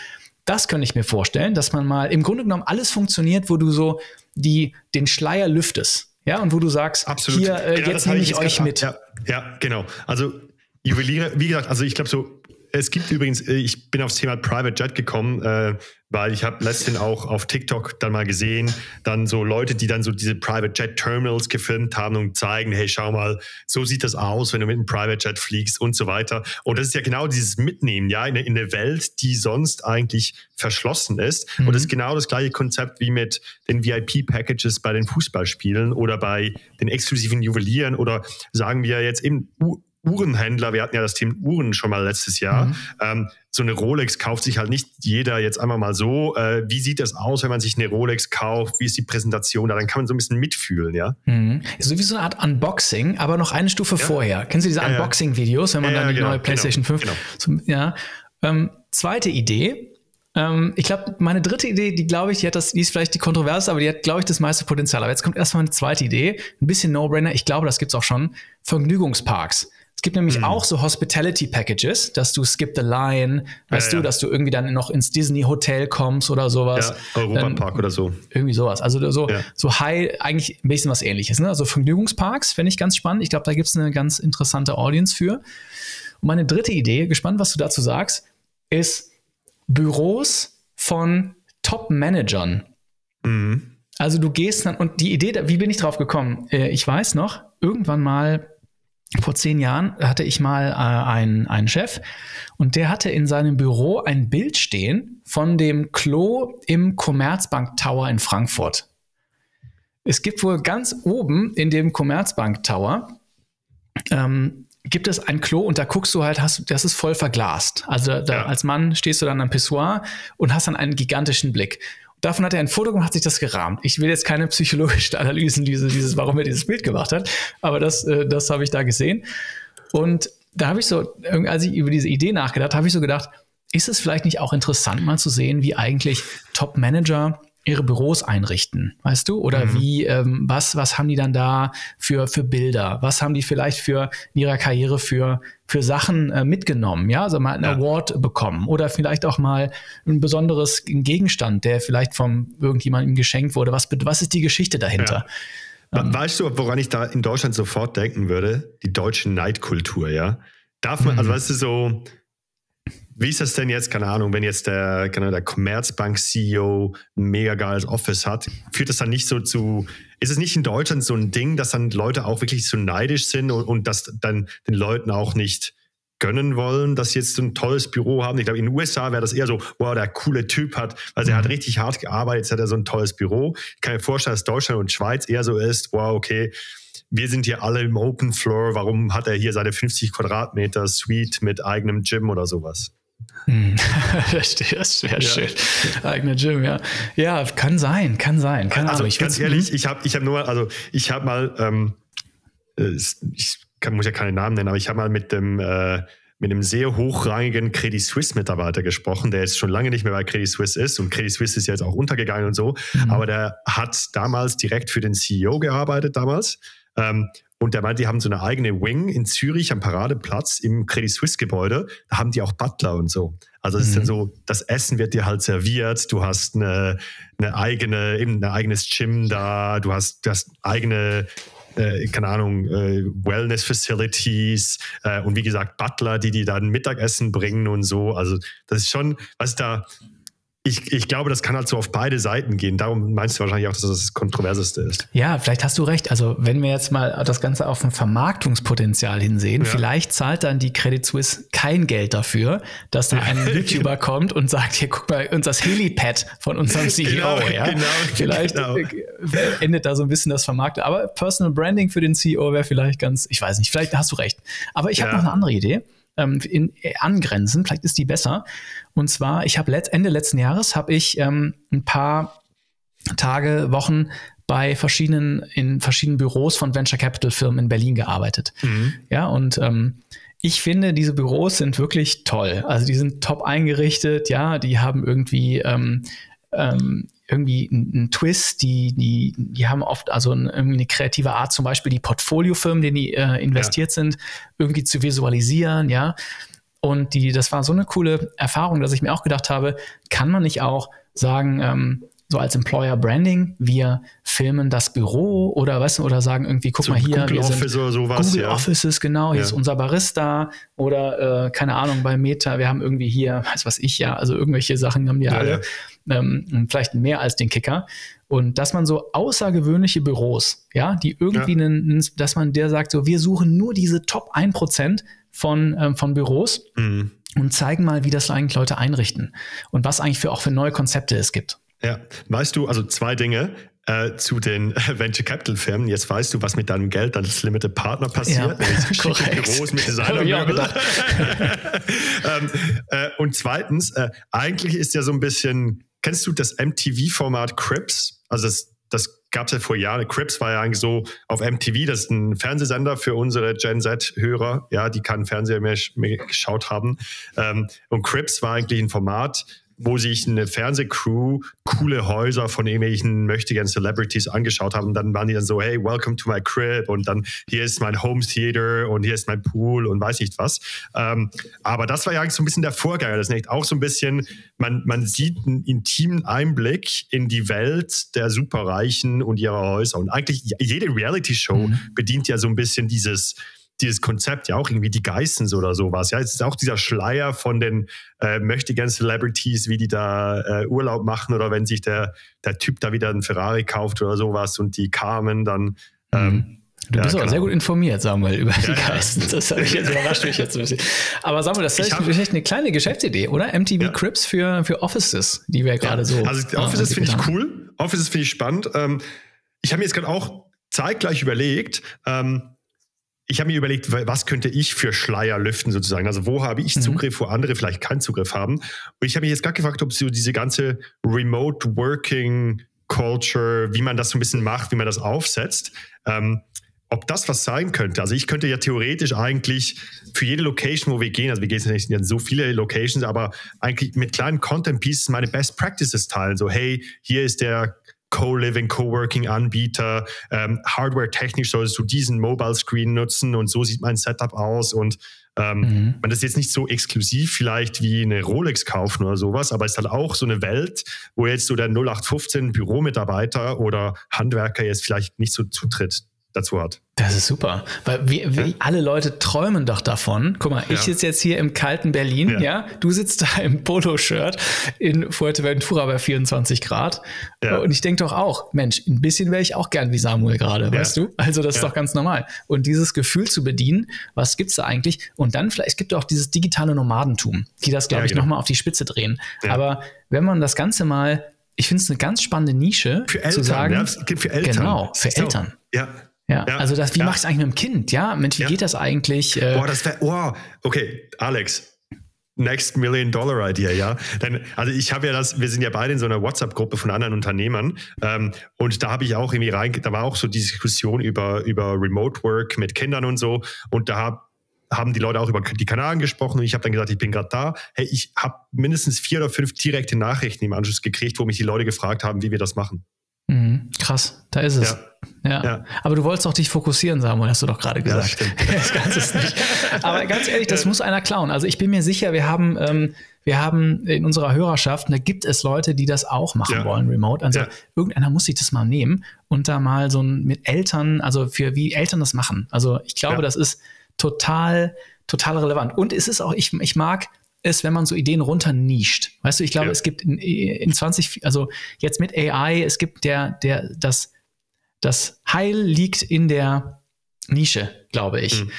Speaker 1: Das könnte ich mir vorstellen, dass man mal im Grunde genommen alles funktioniert, wo du so die, den Schleier lüftest. Ja, und wo du sagst,
Speaker 2: Absolut.
Speaker 1: hier, äh, genau, jetzt nehme ich, ich euch mit.
Speaker 2: Ja, ja, genau. Also Juweliere, wie gesagt, also ich glaube so es gibt übrigens, äh, ich bin aufs Thema Private Jet gekommen, äh, weil ich habe letztens auch auf TikTok dann mal gesehen, dann so Leute, die dann so diese Private Jet Terminals gefilmt haben und zeigen, hey, schau mal, so sieht das aus, wenn du mit einem Private Jet fliegst und so weiter. Und das ist ja genau dieses Mitnehmen, ja, in, in eine Welt, die sonst eigentlich verschlossen ist. Mhm. Und das ist genau das gleiche Konzept wie mit den VIP-Packages bei den Fußballspielen oder bei den exklusiven Juwelieren oder sagen wir jetzt eben Uhrenhändler, wir hatten ja das Thema Uhren schon mal letztes Jahr, mhm. ähm, so eine Rolex kauft sich halt nicht jeder jetzt einmal mal so. Äh, wie sieht das aus, wenn man sich eine Rolex kauft? Wie ist die Präsentation da? Dann kann man so ein bisschen mitfühlen, ja.
Speaker 1: Mhm. So wie so eine Art Unboxing, aber noch eine Stufe ja. vorher. Kennst du diese ja, Unboxing-Videos, wenn man ja, dann die genau, neue PlayStation genau, 5... Genau. Zum, ja. Ähm, zweite Idee, ähm, ich glaube, meine dritte Idee, die glaube ich, die hat das, die ist vielleicht die kontroverse, aber die hat, glaube ich, das meiste Potenzial. Aber jetzt kommt erstmal eine zweite Idee, ein bisschen No-Brainer. Ich glaube, das gibt es auch schon. Vergnügungsparks gibt nämlich mhm. auch so Hospitality Packages, dass du skip the line, weißt ja, du, dass du irgendwie dann noch ins Disney Hotel kommst oder sowas.
Speaker 2: Ja, Europapark oder so.
Speaker 1: Irgendwie sowas. Also so, ja. so high, eigentlich ein bisschen was ähnliches. Ne? Also Vergnügungsparks fände ich ganz spannend. Ich glaube, da gibt es eine ganz interessante Audience für. Und meine dritte Idee, gespannt, was du dazu sagst, ist Büros von Top-Managern. Mhm. Also du gehst dann, und die Idee, wie bin ich drauf gekommen? Äh, ich weiß noch, irgendwann mal vor zehn Jahren hatte ich mal äh, einen, einen Chef und der hatte in seinem Büro ein Bild stehen von dem Klo im Commerzbank Tower in Frankfurt. Es gibt wohl ganz oben in dem Commerzbank Tower ähm, gibt es ein Klo und da guckst du halt, hast, das ist voll verglast. Also da, ja. als Mann stehst du dann am Pissoir und hast dann einen gigantischen Blick. Davon hat er ein Foto gemacht, hat sich das gerahmt. Ich will jetzt keine psychologischen Analysen, dieses, dieses, warum er dieses Bild gemacht hat, aber das, äh, das habe ich da gesehen. Und da habe ich so, als ich über diese Idee nachgedacht, habe ich so gedacht, ist es vielleicht nicht auch interessant, mal zu sehen, wie eigentlich Top-Manager ihre Büros einrichten, weißt du? Oder mhm. wie, ähm, was, was haben die dann da für, für Bilder? Was haben die vielleicht für in ihrer Karriere für, für Sachen äh, mitgenommen? Ja, also mal einen ja. Award bekommen oder vielleicht auch mal ein besonderes Gegenstand, der vielleicht vom irgendjemandem geschenkt wurde. Was, was ist die Geschichte dahinter?
Speaker 2: Ja. Ähm, weißt du, woran ich da in Deutschland sofort denken würde? Die deutsche Neidkultur, ja? Darf man, also mhm. weißt du, so, wie ist das denn jetzt, keine Ahnung, wenn jetzt der, keine der Commerzbank-CEO ein mega geiles Office hat, führt das dann nicht so zu, ist es nicht in Deutschland so ein Ding, dass dann Leute auch wirklich so neidisch sind und, und das dann den Leuten auch nicht gönnen wollen, dass sie jetzt so ein tolles Büro haben. Ich glaube, in den USA wäre das eher so, wow, der coole Typ hat, also er hat mhm. richtig hart gearbeitet, jetzt hat er so ein tolles Büro. Ich kann mir vorstellen, dass Deutschland und Schweiz eher so ist, wow, okay, wir sind hier alle im Open Floor, warum hat er hier seine 50 Quadratmeter Suite mit eigenem Gym oder sowas?
Speaker 1: Hm. das wäre ja. schön. Eigener Gym, ja. Ja, kann sein, kann sein. Keine
Speaker 2: also. Ich ganz ehrlich, ich habe ich hab nur, also ich habe mal, ähm, äh, ich kann, muss ja keine Namen nennen, aber ich habe mal mit dem äh, mit einem sehr hochrangigen Credit Suisse Mitarbeiter gesprochen, der jetzt schon lange nicht mehr bei Credit Suisse ist und Credit Suisse ist jetzt auch untergegangen und so, mhm. aber der hat damals direkt für den CEO gearbeitet damals. Ähm, und der meint, die haben so eine eigene Wing in Zürich am Paradeplatz im Credit Suisse Gebäude. Da haben die auch Butler und so. Also es mhm. ist dann mhm. so, das Essen wird dir halt serviert. Du hast eine, eine eigene, eben ein eigenes Gym da. Du hast, du hast eigene äh, keine Ahnung, äh, Wellness-Facilities äh, und wie gesagt Butler, die die dann Mittagessen bringen und so. Also das ist schon, was da, ich, ich glaube, das kann halt so auf beide Seiten gehen. Darum meinst du wahrscheinlich auch, dass das das Kontroverseste ist.
Speaker 1: Ja, vielleicht hast du recht. Also, wenn wir jetzt mal das Ganze auf ein Vermarktungspotenzial hinsehen, ja. vielleicht zahlt dann die Credit Suisse kein Geld dafür, dass da ein YouTuber kommt und sagt: Hier, guck mal, uns das Helipad von unserem CEO. Genau, ja? genau, vielleicht genau. endet da so ein bisschen das Vermarkten. Aber Personal Branding für den CEO wäre vielleicht ganz, ich weiß nicht, vielleicht hast du recht. Aber ich habe ja. noch eine andere Idee ähm, in, äh, angrenzen. Vielleicht ist die besser. Und zwar, ich habe let, Ende letzten Jahres habe ich ähm, ein paar Tage, Wochen bei verschiedenen, in verschiedenen Büros von Venture Capital Firmen in Berlin gearbeitet. Mhm. Ja, und ähm, ich finde, diese Büros sind wirklich toll. Also die sind top eingerichtet, ja, die haben irgendwie ähm, ähm, irgendwie einen Twist, die, die, die haben oft also ein, irgendwie eine kreative Art, zum Beispiel die Portfoliofirmen, denen die äh, investiert ja. sind, irgendwie zu visualisieren, ja. Und die, das war so eine coole Erfahrung, dass ich mir auch gedacht habe, kann man nicht auch sagen, ähm, so als Employer Branding, wir filmen das Büro oder weißt du, oder sagen irgendwie, guck so mal hier,
Speaker 2: Google
Speaker 1: wir
Speaker 2: Office
Speaker 1: sind
Speaker 2: oder sowas,
Speaker 1: Google ja. Offices, genau, hier ja. ist unser Barista oder äh, keine Ahnung, bei Meta, wir haben irgendwie hier, weiß was ich ja, also irgendwelche Sachen haben die ja, alle, ähm, vielleicht mehr als den Kicker. Und dass man so außergewöhnliche Büros, ja, die irgendwie, einen, dass man der sagt, so, wir suchen nur diese Top 1% von, ähm, von Büros. Mhm und zeigen mal, wie das eigentlich Leute einrichten und was eigentlich für auch für neue Konzepte es gibt.
Speaker 2: Ja, weißt du, also zwei Dinge. Äh, zu den Venture Capital Firmen. Jetzt weißt du, was mit deinem Geld als Limited Partner passiert. Ja, korrekt. Büros mit Designermöbel. ähm, äh, und zweitens, äh, eigentlich ist ja so ein bisschen, kennst du das MTV-Format Crips? Also das, das gab es ja vor Jahren. Crips war ja eigentlich so auf MTV, das ist ein Fernsehsender für unsere Gen Z-Hörer, ja, die keinen Fernseher mehr, mehr geschaut haben. Ähm, und Crips war eigentlich ein Format, wo sich eine Fernsehcrew coole Häuser von irgendwelchen möchtegern Celebrities angeschaut haben. Und dann waren die dann so, hey, welcome to my crib und dann hier ist mein Home Theater und hier ist mein Pool und weiß nicht was. Ähm, aber das war ja eigentlich so ein bisschen der Vorgänger. Das ist nicht auch so ein bisschen, man, man sieht einen intimen Einblick in die Welt der Superreichen und ihrer Häuser. Und eigentlich jede Reality-Show mhm. bedient ja so ein bisschen dieses dieses Konzept ja auch irgendwie die Geissens oder sowas. Ja, es ist auch dieser Schleier von den äh, möchtegern Celebrities, wie die da äh, Urlaub machen oder wenn sich der, der Typ da wieder einen Ferrari kauft oder sowas und die Carmen dann. Ähm,
Speaker 1: mhm. Du bist ja, aber genau. sehr gut informiert, Samuel, über die ja, Geistens. Das habe ich jetzt überrascht mich jetzt ein bisschen. Aber Samuel, das ist vielleicht eine kleine Geschäftsidee, oder? MTV ja. Crips für, für Offices, die wir gerade so.
Speaker 2: Also Offices äh, finde ich cool. Offices finde ich spannend. Ähm, ich habe mir jetzt gerade auch zeitgleich überlegt, ähm, ich habe mir überlegt, was könnte ich für Schleier lüften sozusagen? Also wo habe ich mhm. Zugriff, wo andere vielleicht keinen Zugriff haben? Und ich habe mich jetzt gerade gefragt, ob so diese ganze Remote Working Culture, wie man das so ein bisschen macht, wie man das aufsetzt, ähm, ob das was sein könnte. Also ich könnte ja theoretisch eigentlich für jede Location, wo wir gehen, also wir gehen nicht in so viele Locations, aber eigentlich mit kleinen Content Pieces meine Best Practices teilen. So, hey, hier ist der Co-Living, Co-Working-Anbieter. Ähm, Hardware-technisch solltest du diesen Mobile-Screen nutzen und so sieht mein Setup aus. Und ähm, mhm. man ist jetzt nicht so exklusiv vielleicht wie eine Rolex kaufen oder sowas, aber es ist halt auch so eine Welt, wo jetzt so der 0815 Büromitarbeiter oder Handwerker jetzt vielleicht nicht so Zutritt dazu hat.
Speaker 1: Das ist super, weil wir, ja? wir, alle Leute träumen doch davon. Guck mal, ich ja. sitze jetzt hier im kalten Berlin, ja, ja? du sitzt da im Polo-Shirt in Fuerteventura bei 24 Grad und ich denke doch auch, Mensch, ein bisschen wäre ich auch gern wie Samuel gerade, weißt du? Also das ist doch ganz normal. Und dieses Gefühl zu bedienen, was gibt's da eigentlich? Und dann vielleicht, es gibt auch dieses digitale Nomadentum, die das, glaube ich, genau. nochmal auf die Spitze drehen. Aber wenn man das Ganze mal ich finde es eine ganz spannende Nische
Speaker 2: für Eltern,
Speaker 1: zu sagen.
Speaker 2: Ja, für Eltern.
Speaker 1: Genau, für Eltern.
Speaker 2: Ja,
Speaker 1: ja, ja, also das, wie ja. machst du eigentlich mit dem Kind? Ja, Mensch, wie ja. geht das eigentlich?
Speaker 2: Äh, Boah, das wäre, oh, okay, Alex, Next Million Dollar Idea, ja. Denn, also ich habe ja das, wir sind ja beide in so einer WhatsApp-Gruppe von anderen Unternehmern ähm, und da habe ich auch irgendwie rein, da war auch so die Diskussion über, über Remote Work mit Kindern und so und da hab, haben die Leute auch über die Kanaren gesprochen und ich habe dann gesagt, ich bin gerade da. Hey, ich habe mindestens vier oder fünf direkte Nachrichten im Anschluss gekriegt, wo mich die Leute gefragt haben, wie wir das machen.
Speaker 1: Krass, da ist es. Ja. Ja. ja. Aber du wolltest doch dich fokussieren, Samuel, hast du doch gerade gesagt. Ja, das das nicht. Aber ganz ehrlich, das muss einer klauen. Also ich bin mir sicher, wir haben, ähm, wir haben in unserer Hörerschaft, da gibt es Leute, die das auch machen ja. wollen, remote. Also irgendeiner muss sich das mal nehmen und da mal so ein, mit Eltern, also für wie Eltern das machen. Also ich glaube, das ist total, total relevant. Und es ist auch, ich, ich mag ist, wenn man so Ideen runternischt. Weißt du, ich glaube, ja. es gibt in, in 20, also jetzt mit AI, es gibt der, der, das, das Heil liegt in der Nische, glaube ich. Mhm,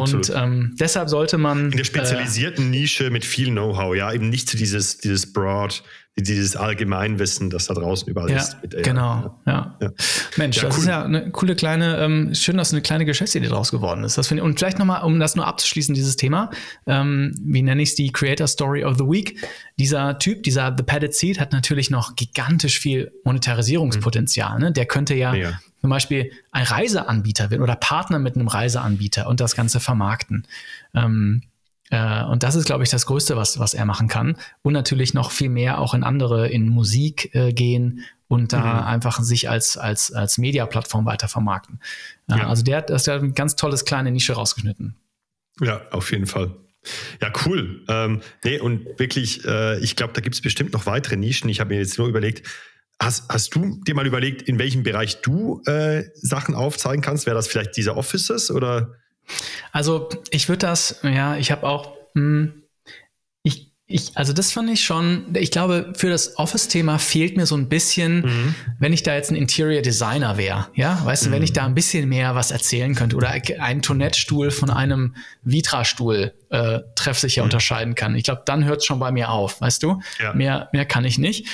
Speaker 1: und ähm, deshalb sollte man.
Speaker 2: In der spezialisierten äh, Nische mit viel Know-how, ja, eben nicht dieses, dieses Broad, dieses Allgemeinwissen, das da draußen überall
Speaker 1: ja,
Speaker 2: ist.
Speaker 1: Mit Genau, ja. ja. Mensch, ja, das cool. ist ja eine coole kleine, ähm, schön, dass eine kleine Geschäftsidee draus geworden ist. Das ich, und vielleicht nochmal, um das nur abzuschließen, dieses Thema, ähm, wie nenne ich es, die Creator Story of the Week. Dieser Typ, dieser The Padded Seed hat natürlich noch gigantisch viel Monetarisierungspotenzial. Mhm. Ne? Der könnte ja Mega. zum Beispiel ein Reiseanbieter werden oder Partner mit einem Reiseanbieter und das Ganze vermarkten. Ähm, äh, und das ist, glaube ich, das Größte, was, was er machen kann. Und natürlich noch viel mehr auch in andere, in Musik äh, gehen und da mhm. einfach sich als, als, als Media-Plattform weiter vermarkten. Äh, ja. Also der, der hat ein ganz tolles kleine Nische rausgeschnitten.
Speaker 2: Ja, auf jeden Fall. Ja, cool. Ähm, nee, und wirklich, äh, ich glaube, da gibt es bestimmt noch weitere Nischen. Ich habe mir jetzt nur überlegt, hast, hast du dir mal überlegt, in welchem Bereich du äh, Sachen aufzeigen kannst? Wäre das vielleicht diese Offices oder?
Speaker 1: Also ich würde das, ja, ich habe auch, mh, hm, ich, ich, also das fand ich schon, ich glaube, für das Office-Thema fehlt mir so ein bisschen, mhm. wenn ich da jetzt ein Interior Designer wäre, ja, weißt mhm. du, wenn ich mhm. da ein bisschen mehr was erzählen könnte oder einen Toilettstuhl von einem Vitra-Stuhl äh, treffsicher mhm. unterscheiden kann. Ich glaube, dann hört es schon bei mir auf, weißt du? Ja. Mehr, mehr kann ich nicht.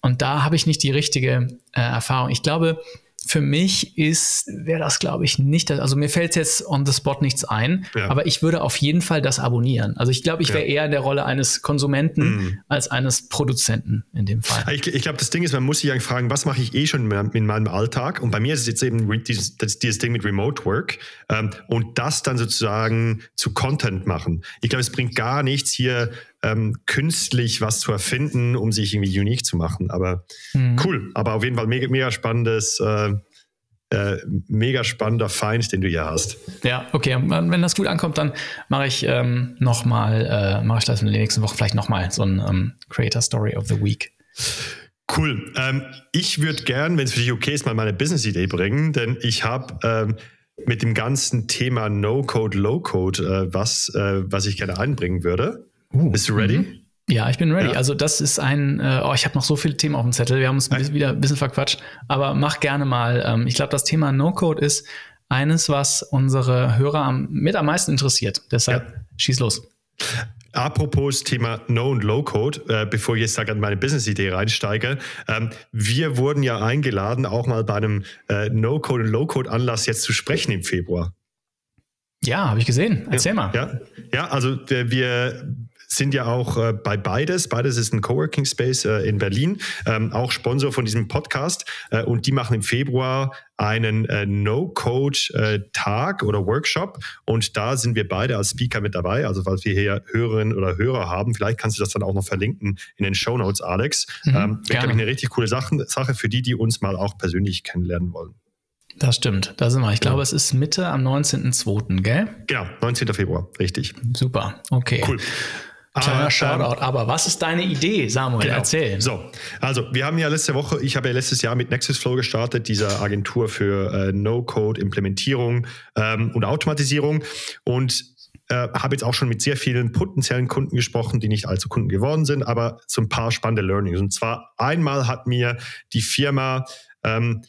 Speaker 1: Und da habe ich nicht die richtige äh, Erfahrung. Ich glaube, für mich ist, wäre das, glaube ich, nicht, also mir fällt jetzt on the spot nichts ein, ja. aber ich würde auf jeden Fall das abonnieren. Also ich glaube, ich wäre ja. eher in der Rolle eines Konsumenten mhm. als eines Produzenten in dem Fall.
Speaker 2: Ich, ich glaube, das Ding ist, man muss sich eigentlich fragen, was mache ich eh schon in meinem Alltag? Und bei mir ist es jetzt eben dieses, dieses Ding mit Remote Work ähm, und das dann sozusagen zu Content machen. Ich glaube, es bringt gar nichts hier ähm, künstlich was zu erfinden, um sich irgendwie unique zu machen. Aber mhm. cool, aber auf jeden Fall mega, mega spannendes. Äh, äh, mega spannender Feind, den du hier hast.
Speaker 1: Ja, okay. Wenn das gut ankommt, dann mache ich ähm, nochmal, äh, mache ich das in der nächsten Woche vielleicht nochmal so ein ähm, Creator Story of the Week.
Speaker 2: Cool. Ähm, ich würde gern, wenn es für dich okay ist, mal meine Business-Idee bringen, denn ich habe ähm, mit dem ganzen Thema No-Code, Low-Code äh, was, äh, was ich gerne einbringen würde. Uh, Bist du ready? Mhm.
Speaker 1: Ja, ich bin ready. Ja. Also das ist ein, äh, oh, ich habe noch so viele Themen auf dem Zettel. Wir haben uns ein wieder ein bisschen verquatscht, aber mach gerne mal. Ähm, ich glaube, das Thema No-Code ist eines, was unsere Hörer am, mit am meisten interessiert. Deshalb ja. schieß los.
Speaker 2: Apropos Thema No- und Low-Code, äh, bevor ich jetzt da an meine Business-Idee reinsteige. Ähm, wir wurden ja eingeladen, auch mal bei einem äh, No-Code- und Low-Code-Anlass jetzt zu sprechen im Februar.
Speaker 1: Ja, habe ich gesehen. Erzähl
Speaker 2: ja,
Speaker 1: mal.
Speaker 2: Ja, ja also wir sind ja auch äh, bei Beides. Beides ist ein Coworking Space äh, in Berlin, ähm, auch Sponsor von diesem Podcast. Äh, und die machen im Februar einen äh, No-Code-Tag oder Workshop. Und da sind wir beide als Speaker mit dabei. Also, falls wir hier Hörerinnen oder Hörer haben, vielleicht kannst du das dann auch noch verlinken in den Show Notes, Alex. Mhm, ähm, ich glaube, eine richtig coole Sache, Sache für die, die uns mal auch persönlich kennenlernen wollen.
Speaker 1: Das stimmt, da sind wir. Ich glaube, ja. es ist Mitte am 19.02., gell?
Speaker 2: Genau, 19. Februar, richtig.
Speaker 1: Super, okay. Cool. Kleiner ähm, Shoutout. Aber was ist deine Idee, Samuel? Genau. Erzähl.
Speaker 2: So, also wir haben ja letzte Woche, ich habe ja letztes Jahr mit Nexusflow gestartet, dieser Agentur für äh, No-Code-Implementierung ähm, und Automatisierung. Und äh, habe jetzt auch schon mit sehr vielen potenziellen Kunden gesprochen, die nicht allzu Kunden geworden sind, aber so ein paar spannende Learnings. Und zwar einmal hat mir die Firma ähm,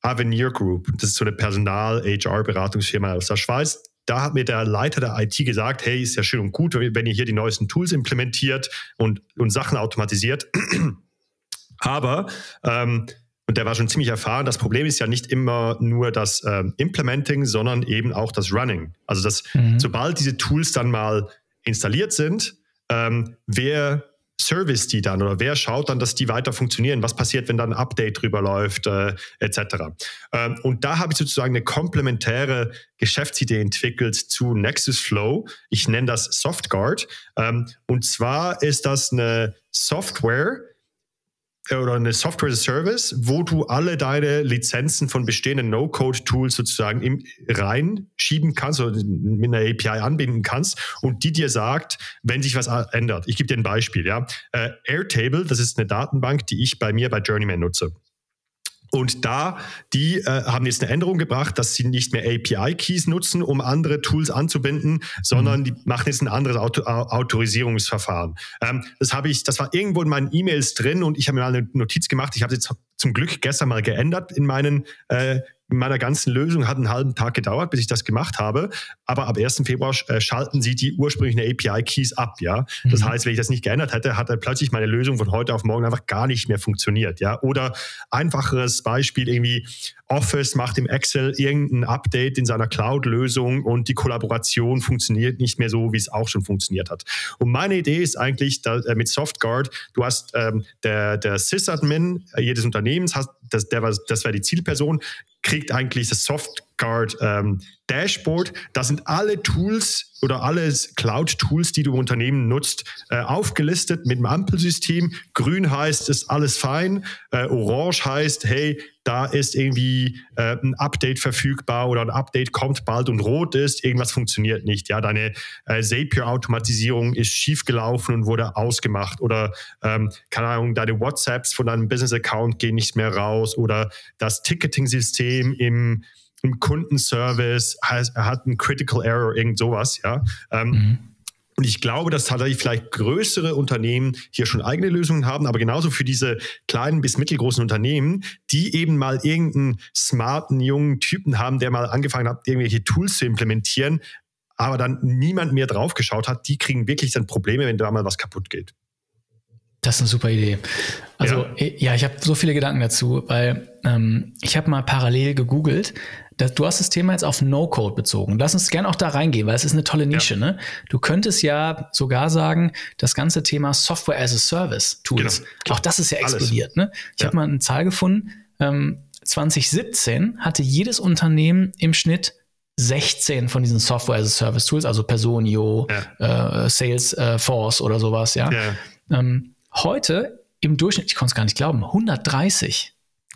Speaker 2: Avenir Group, das ist so eine Personal-HR-Beratungsfirma aus der Schweiz, da hat mir der Leiter der IT gesagt, hey, ist ja schön und gut, wenn ihr hier die neuesten Tools implementiert und, und Sachen automatisiert. Aber, ähm, und der war schon ziemlich erfahren, das Problem ist ja nicht immer nur das ähm, Implementing, sondern eben auch das Running. Also, dass mhm. sobald diese Tools dann mal installiert sind, ähm, wer service die dann oder wer schaut dann, dass die weiter funktionieren? Was passiert, wenn dann ein Update drüber läuft, äh, etc. Ähm, und da habe ich sozusagen eine komplementäre Geschäftsidee entwickelt zu Nexus Flow. Ich nenne das Softguard. Ähm, und zwar ist das eine Software, oder eine Software as a Service, wo du alle deine Lizenzen von bestehenden No-Code-Tools sozusagen im, reinschieben kannst oder mit einer API anbinden kannst und die dir sagt, wenn sich was ändert. Ich gebe dir ein Beispiel. Ja. Äh, Airtable, das ist eine Datenbank, die ich bei mir bei Journeyman nutze. Und da, die äh, haben jetzt eine Änderung gebracht, dass sie nicht mehr API-Keys nutzen, um andere Tools anzubinden, sondern mhm. die machen jetzt ein anderes Auto Autorisierungsverfahren. Ähm, das habe ich, das war irgendwo in meinen E-Mails drin und ich habe mir mal eine Notiz gemacht. Ich habe jetzt zum Glück gestern mal geändert in meinen äh, meiner ganzen Lösung hat einen halben Tag gedauert, bis ich das gemacht habe. Aber ab 1. Februar äh, schalten sie die ursprünglichen API-Keys ab, ja. Das mhm. heißt, wenn ich das nicht geändert hätte, hat dann plötzlich meine Lösung von heute auf morgen einfach gar nicht mehr funktioniert, ja. Oder einfacheres Beispiel irgendwie, Office macht im Excel irgendein Update in seiner Cloud-Lösung und die Kollaboration funktioniert nicht mehr so, wie es auch schon funktioniert hat. Und meine Idee ist eigentlich da, äh, mit SoftGuard, du hast ähm, der, der Sysadmin jedes Unternehmens, hast, das, der, das wäre die Zielperson, kriegt eigentlich das SoftGuard ähm, Dashboard. Da sind alle Tools oder alle Cloud-Tools, die du im Unternehmen nutzt, äh, aufgelistet mit dem Ampelsystem. Grün heißt, ist alles fein. Äh, Orange heißt, hey, da ist irgendwie äh, ein Update verfügbar oder ein Update kommt bald und rot ist, irgendwas funktioniert nicht. Ja, deine äh, Zapier-Automatisierung ist schiefgelaufen und wurde ausgemacht oder ähm, keine Ahnung, deine WhatsApps von deinem Business-Account gehen nicht mehr raus oder das Ticketing-System im im Kundenservice, heißt, er hat einen Critical Error, irgend sowas, ja. Ähm, mhm. Und ich glaube, dass tatsächlich vielleicht größere Unternehmen hier schon eigene Lösungen haben, aber genauso für diese kleinen bis mittelgroßen Unternehmen, die eben mal irgendeinen smarten jungen Typen haben, der mal angefangen hat, irgendwelche Tools zu implementieren, aber dann niemand mehr draufgeschaut hat, die kriegen wirklich dann Probleme, wenn da mal was kaputt geht.
Speaker 1: Das ist eine super Idee. Also ja, ja ich habe so viele Gedanken dazu, weil ähm, ich habe mal parallel gegoogelt. Dass, du hast das Thema jetzt auf No-Code bezogen. Lass uns gerne auch da reingehen, weil es ist eine tolle Nische. Ja. Ne? Du könntest ja sogar sagen, das ganze Thema Software as a Service Tools, genau, auch das ist ja explodiert. Ne? Ich ja. habe mal eine Zahl gefunden. Ähm, 2017 hatte jedes Unternehmen im Schnitt 16 von diesen Software as a Service Tools, also Personio, ja. äh, Salesforce äh, oder sowas, ja. ja. Ähm, heute im Durchschnitt, ich konnte es gar nicht glauben, 130.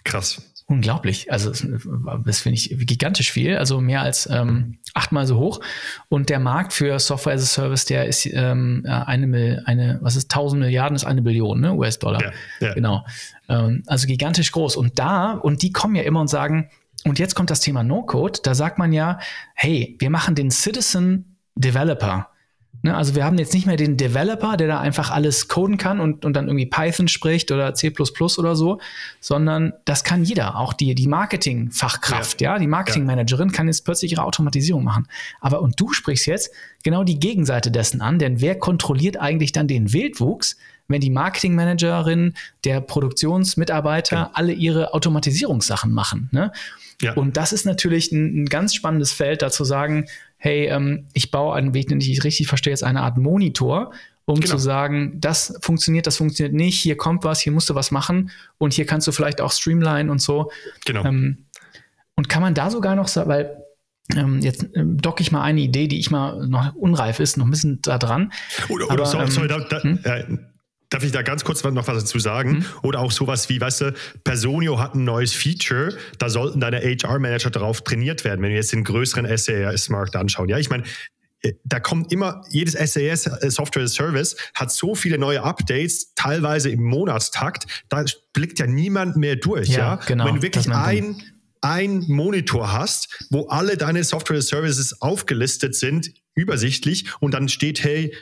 Speaker 2: Krass.
Speaker 1: Unglaublich. Also das finde ich gigantisch viel, also mehr als ähm, achtmal so hoch. Und der Markt für Software as a Service, der ist ähm, eine, eine, was ist 1000 Milliarden, ist eine Billion ne? US-Dollar. Ja, ja. Genau. Ähm, also gigantisch groß. Und da, und die kommen ja immer und sagen, und jetzt kommt das Thema No-Code, da sagt man ja, hey, wir machen den Citizen Developer Ne, also wir haben jetzt nicht mehr den Developer, der da einfach alles coden kann und, und dann irgendwie Python spricht oder C oder so, sondern das kann jeder, auch die, die Marketing-Fachkraft, ja. ja. die Marketing-Managerin kann jetzt plötzlich ihre Automatisierung machen. Aber und du sprichst jetzt genau die Gegenseite dessen an, denn wer kontrolliert eigentlich dann den Wildwuchs, wenn die Marketing-Managerin, der Produktionsmitarbeiter ja. alle ihre Automatisierungssachen machen? Ne? Ja. Und das ist natürlich ein, ein ganz spannendes Feld, da zu sagen, hey, ähm, ich baue einen Weg, den ich richtig verstehe, jetzt eine Art Monitor, um genau. zu sagen, das funktioniert, das funktioniert nicht, hier kommt was, hier musst du was machen und hier kannst du vielleicht auch streamline und so. Genau. Ähm, und kann man da sogar noch sagen, weil ähm, jetzt ähm, docke ich mal eine Idee, die ich mal noch unreif ist, noch ein bisschen da dran.
Speaker 2: Oder, oder Aber, sorry, sorry ähm, da, da, hm? Darf ich da ganz kurz noch was dazu sagen? Mhm. Oder auch sowas wie, weißt du, Personio hat ein neues Feature, da sollten deine HR-Manager darauf trainiert werden, wenn wir jetzt den größeren SAS-Markt anschauen. Ja, ich meine, äh, da kommt immer, jedes SAS, Software as Service, hat so viele neue Updates, teilweise im Monatstakt, da blickt ja niemand mehr durch. Ja, ja? genau. Wenn du wirklich ein, ein Monitor hast, wo alle deine Software as Services aufgelistet sind, übersichtlich, und dann steht, hey,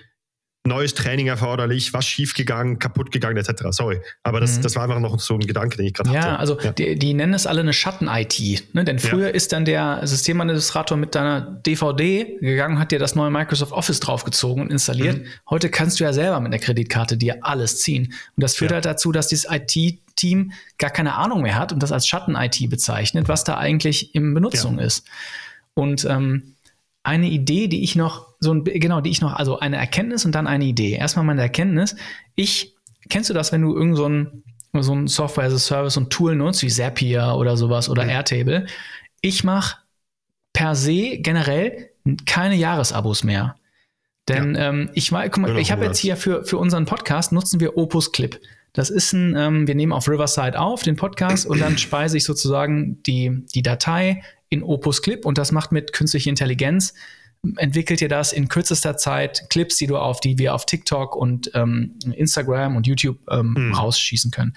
Speaker 2: neues Training erforderlich, was schiefgegangen, kaputt gegangen, etc. Sorry. Aber das, mhm. das war einfach noch so ein Gedanke, den ich gerade
Speaker 1: ja, hatte. Also ja, also die, die, nennen es alle eine Schatten-IT. Ne? Denn früher ja. ist dann der Systemadministrator mit deiner DVD gegangen, hat dir das neue Microsoft Office draufgezogen und installiert. Mhm. Heute kannst du ja selber mit der Kreditkarte dir alles ziehen. Und das führt ja. halt dazu, dass dieses IT-Team gar keine Ahnung mehr hat und das als Schatten-IT bezeichnet, was da eigentlich in Benutzung ist. Und ähm, eine Idee, die ich noch so ein, genau, die ich noch, also eine Erkenntnis und dann eine Idee. Erstmal meine Erkenntnis. Ich, kennst du das, wenn du irgend so ein, so ein Software as a Service und Tool nutzt, wie Zapier oder sowas oder mhm. Airtable? Ich mache per se generell keine Jahresabos mehr. Denn ja. ähm, ich, guck mal, ich habe jetzt hier für, für unseren Podcast nutzen wir Opus Clip. Das ist ein, ähm, wir nehmen auf Riverside auf, den Podcast, und dann speise ich sozusagen die, die Datei in Opus Clip und das macht mit künstlicher Intelligenz entwickelt ihr das in kürzester Zeit Clips, die du auf die wir auf TikTok und ähm, Instagram und YouTube ähm, hm. rausschießen können.